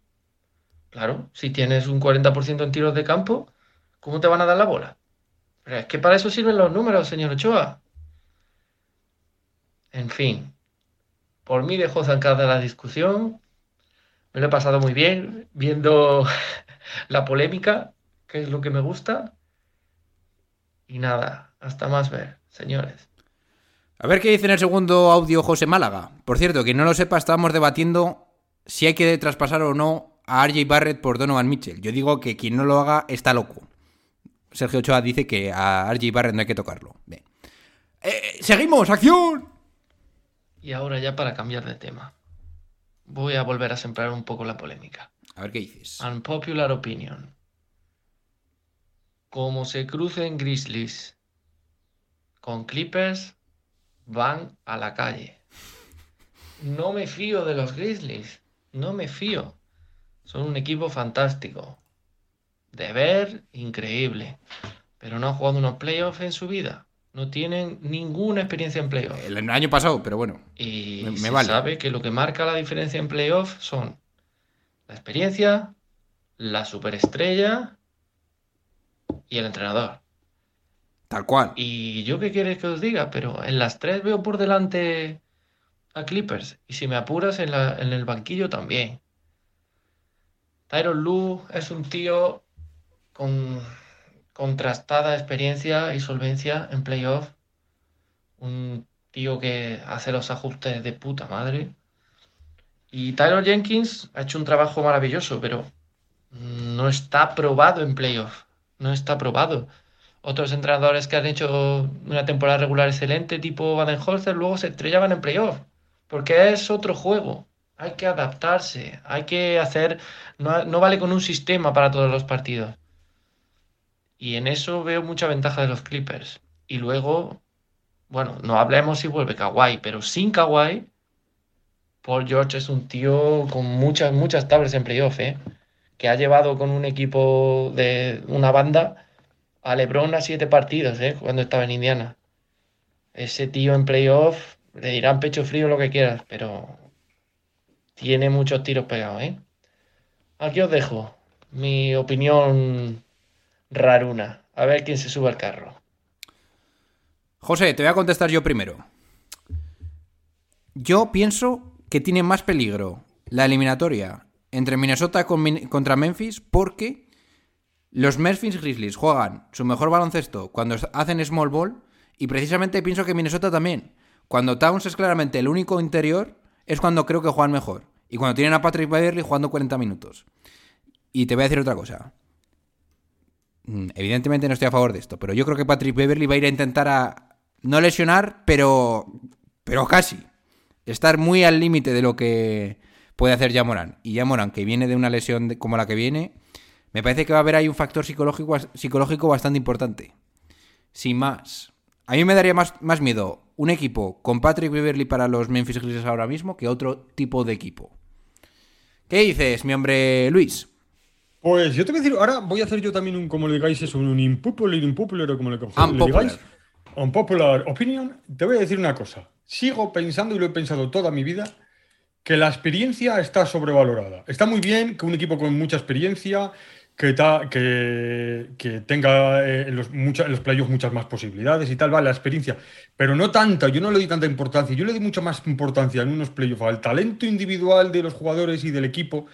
claro, si tienes un 40% en tiros de campo, ¿cómo te van a dar la bola? Pero es que para eso sirven los números, señor Ochoa. En fin, por mí dejo zancada la discusión. Me lo he pasado muy bien viendo la polémica, que es lo que me gusta. Y nada, hasta más ver, señores. A ver qué dice en el segundo audio José Málaga. Por cierto, quien no lo sepa, estábamos debatiendo si hay que traspasar o no a RJ Barrett por Donovan Mitchell. Yo digo que quien no lo haga está loco. Sergio Ochoa dice que a RJ Barrett no hay que tocarlo. Bien. Eh, ¡Seguimos! ¡Acción! Y ahora ya para cambiar de tema. Voy a volver a sembrar un poco la polémica. A ver qué dices. Unpopular opinion. Como se crucen Grizzlies con Clippers, van a la calle. No me fío de los Grizzlies. No me fío. Son un equipo fantástico. De ver, increíble. Pero no han jugado unos playoffs en su vida. No tienen ninguna experiencia en playoffs. El año pasado, pero bueno. Y Me- me se vale. sabe que lo que marca la diferencia en playoff son la experiencia, la superestrella y el entrenador. Tal cual. Y yo qué quieres que os diga, pero en las tres veo por delante a Clippers. Y si me apuras en, el banquillo también. Tyron Lue es un tío con contrastada experiencia y solvencia en playoff. Un tío que hace los ajustes de puta madre. Y Tyler Jenkins ha hecho un trabajo maravilloso, pero no está probado en playoff. No está probado. Otros entrenadores que han hecho una temporada regular excelente, tipo Baden-Holzer, luego se estrellaban en playoff. Porque es otro juego. Hay que adaptarse. Hay que hacer. No, no vale con un sistema para todos los partidos. Y en eso veo mucha ventaja de los Clippers. Y luego, bueno, no hablemos si vuelve Kawhi, pero sin Kawhi, Paul George es un tío con muchas, muchas tablas en playoff, ¿eh? Que ha llevado con un equipo de una banda a LeBron a siete partidos, ¿eh? Cuando estaba en Indiana. Ese tío en playoff, le dirán pecho frío lo que quieras, pero tiene muchos tiros pegados, ¿eh? Aquí os dejo mi opinión raruna. A ver quién se sube al carro. José, te voy a contestar yo primero. Yo pienso que tiene más peligro la eliminatoria entre Minnesota con Min- contra Memphis porque los Memphis Grizzlies juegan su mejor baloncesto cuando hacen small ball y precisamente pienso que Minnesota también. Cuando Towns es claramente el único interior es cuando creo que juegan mejor. Y cuando tienen a Patrick Beverly jugando 40 minutos. Y te voy a decir otra cosa. Mm, Evidentemente no estoy a favor de esto, pero yo creo que Patrick Beverly va a ir a intentar a no lesionar, pero pero casi estar muy al límite de lo que puede hacer Jamoran. Y Jamoran, que viene de una lesión como la que viene, me parece que va a haber ahí un factor psicológico, psicológico bastante importante. Sin más. A mí me daría más, más miedo un equipo con Patrick Beverly para los Memphis Grizzlies ahora mismo que otro tipo de equipo. ¿Qué dices, mi hombre Luis? Pues yo te voy a decir, ahora voy a hacer yo también un, como le digáis eso, un impopular, impopular o como le, le Unpopular. digáis. Unpopular opinion. Te voy a decir una cosa. Sigo pensando, y lo he pensado toda mi vida, que la experiencia está sobrevalorada. Está muy bien que un equipo con mucha experiencia, que, ta- que, que tenga eh, en, los, mucha- en los playoffs muchas más posibilidades y tal, vale, la experiencia. Pero no tanta, yo no le doy tanta importancia. Yo le doy mucha más importancia en unos playoffs al talento individual de los jugadores y del equipo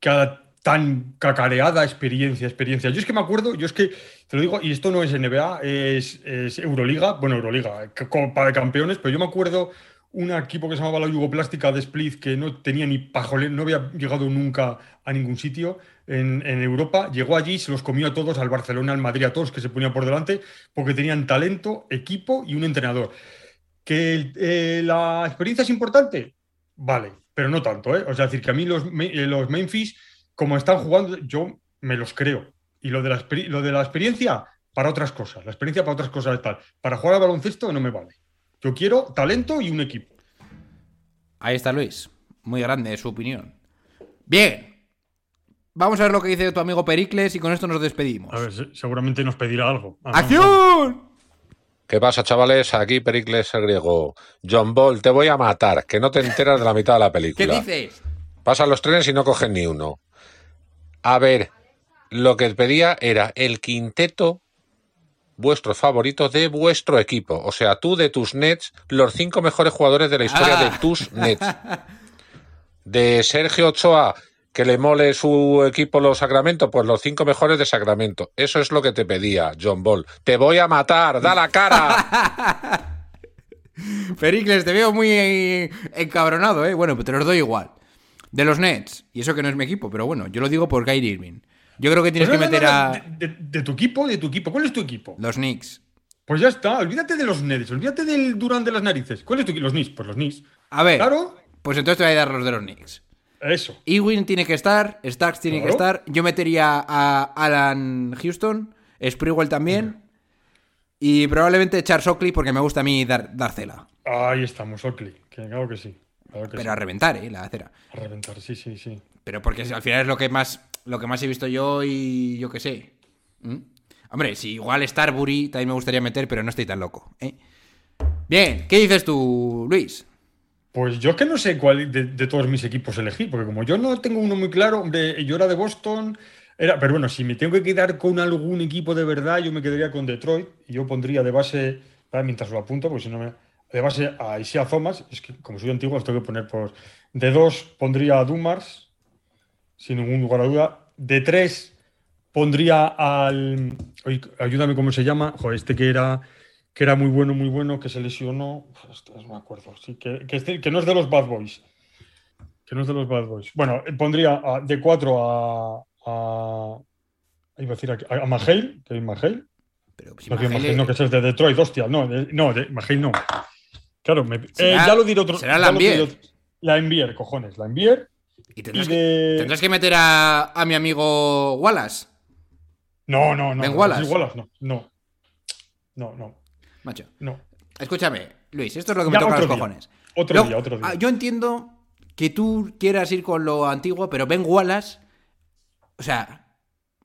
que a la tan cacareada experiencia, experiencia. Yo es que me acuerdo, yo es que, te lo digo, y esto no es NBA, es, es Euroliga, bueno, Euroliga, Copa de Campeones, pero yo me acuerdo un equipo que se llamaba la Yugoplástica de Split, que no tenía ni pajole, no había llegado nunca a ningún sitio en, Europa. Llegó allí, se los comió a todos, al Barcelona, al Madrid, a todos que se ponían por delante, porque tenían talento, equipo y un entrenador. ¿Que eh, la experiencia es importante? Vale, pero no tanto, ¿eh? O sea, decir que a mí los, eh, los Memphis, como están jugando, yo me los creo. Y lo de, la, lo de la experiencia, para otras cosas. La experiencia para otras cosas tal. Para jugar al baloncesto no me vale. Yo quiero talento y un equipo. Ahí está Luis. Muy grande su opinión. Bien. Vamos a ver lo que dice tu amigo Pericles y con esto nos despedimos. A ver, se- seguramente nos pedirá algo. Ah, ¡Acción! ¿Qué pasa, chavales? Aquí Pericles el griego. John Ball, te voy a matar, que no te enteras de la mitad de la ¿Qué película. dices? Pasan los trenes y no cogen ni uno. A ver, lo que pedía era el quinteto vuestros favoritos de vuestro equipo. O sea, tú de tus Nets, los cinco mejores jugadores de la historia Ah. de tus Nets. De Sergio Ochoa, que le mole su equipo los Sacramento, pues los cinco mejores de Sacramento. Eso es lo que te pedía, John Ball. Te voy a matar, da la cara. Pericles, te veo muy eh, encabronado, ¿eh? Bueno, pero te los doy igual. De los Nets, y eso que no es mi equipo, pero bueno, yo lo digo por Kyrie Irving. Yo creo que tienes que no, no, meter no, a De, de- de tu equipo, de tu equipo. ¿Cuál es tu equipo? los Knicks. Pues ya está. Olvídate de los Nets. Olvídate del Durán de las narices. ¿Cuál es tu equipo? Los Knicks. Pues los Knicks. A ver, Claro. pues entonces te voy a dar los de los Knicks. Eso. Ewing tiene que estar, Stacks tiene que estar. Yo metería a Alan Houston, Sprewell también. Y probablemente Charles Oakley porque me gusta a mí dar, Darcela. Ahí estamos, Oakley. Que claro que sí. Claro que Pero sí. a reventar, ¿eh? La acera. A reventar, sí, sí, sí. Pero porque al final es lo que más, lo que más he visto yo y yo qué sé. ¿Mm? Hombre, si igual Starbury también me gustaría meter, pero no estoy tan loco. ¿eh? Bien, ¿qué dices tú, Luis? Pues yo es que no sé cuál de, todos mis equipos elegir, porque como yo no tengo uno muy claro, hombre, yo era de Boston, era, pero bueno, si me tengo que quedar con algún equipo de verdad, yo me quedaría con Detroit y yo pondría de base, mientras lo apunto, porque si no me. De base a Isaiah Thomas, es que como soy antiguo, los tengo que poner por. De dos pondría a Dumars, sin ningún lugar a duda. De tres pondría al. oye, ayúdame cómo se llama. Joder, este que era que era muy bueno, muy bueno, que se lesionó. No me acuerdo. Sí, que, que, este- que no es de los Bad Boys. Que no es de los Bad Boys. Bueno, eh, pondría a- de cuatro a. a iba a decir a, a Mahale, que es Mahale. Pero si No, que Mahale- Mahale no, que ese es de Detroit, hostia. No, de, no, de Mahale no. Claro, me- eh, Será- ya lo diré otro. será Lambier. otro- La Envier, cojones. La Envier. Y tendrás, y que, tendrás que meter a, a mi amigo Wallace, No, no, no. Ben Wallace. sí, Wallace, no. No. No, no. Macho. no. Escúchame, Luis, esto es lo que me toca los día. cojones. Otro Luego, día, otro día. ah, Yo entiendo que tú quieras ir con lo antiguo, pero Ben Wallace, o sea,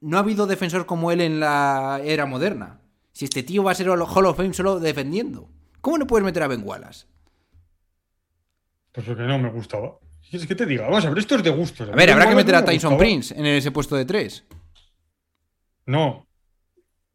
no ha habido defensor como él en la era moderna. Si este tío va a ser Hall of Fame solo defendiendo, ¿cómo no puedes meter a Ben Wallace? Pues porque no me gustaba. Es que te diga, vamos a ver, esto es de gustos. A ver, habrá que meter a me Tyson. Prince en ese puesto de tres. No.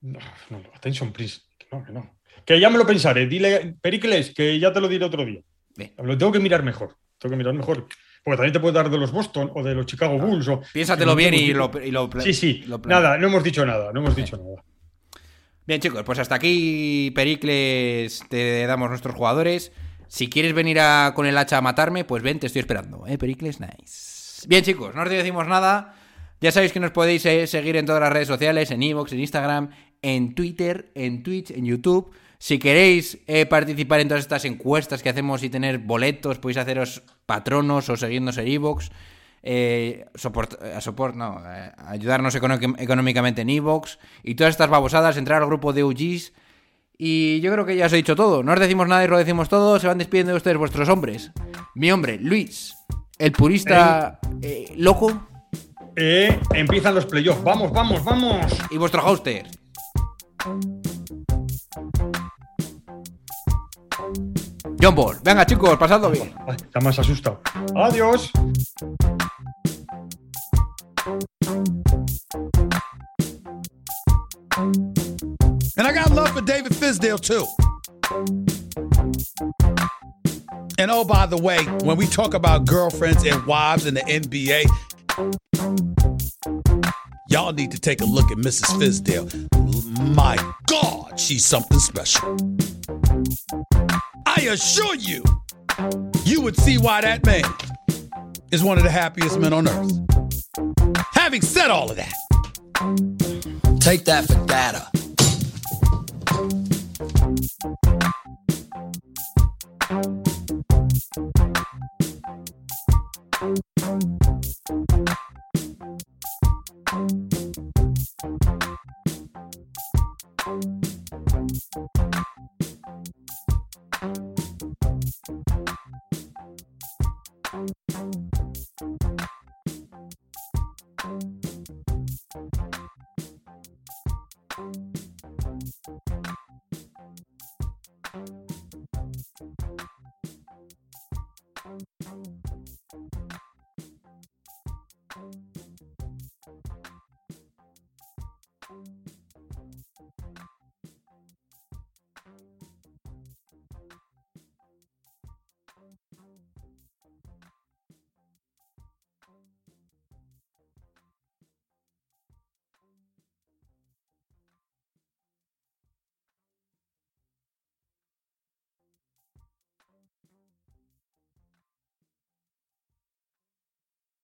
No, no, no, Tyson Prince. Que no, que no. Que ya me lo pensaré. Dile, Pericles, que ya te lo diré otro día. Bien. Lo tengo que mirar mejor. Tengo que mirar mejor. Porque también te puede dar de los Boston o de los Chicago Bulls. O, Piénsatelo bien y lo, y lo- Sí, sí. lo. Nada, no hemos dicho nada. No hemos dicho nada. Bien, chicos, pues hasta aquí, Pericles, te damos nuestros jugadores. Si quieres venir a- con el hacha a matarme, pues ven, te estoy esperando, ¿eh, Pericles? Nice. Bien, chicos, no os decimos nada. Ya sabéis que nos podéis eh, seguir en todas las redes sociales, en Evox, en Instagram, en Twitter, en Twitch, en YouTube. Si queréis eh, participar en todas estas encuestas que hacemos y tener boletos, podéis haceros patronos o seguirnos en Evox. Eh, eh, no, eh, ayudarnos económicamente en Evox. Y todas estas babosadas, entrar al grupo de UGs. Y yo creo que ya os he dicho todo. No os decimos nada y lo decimos todo. Se van despidiendo de ustedes vuestros hombres. Mi hombre, Luis, el purista loco. Eh, empiezan los playoffs. Vamos, vamos, vamos. Y vuestro hoster. John Ball. Venga, chicos, pasadlo bien. Ay, ya me asustado. Adiós. And I got love for David Fisdale too. And oh, by the way, when we talk about girlfriends and wives in the NBA, y'all need to take a look at Mrs. Fisdale. My God, she's something special. I assure you, you would see why that man is one of the happiest men on earth. Having said all of that, Take that for data.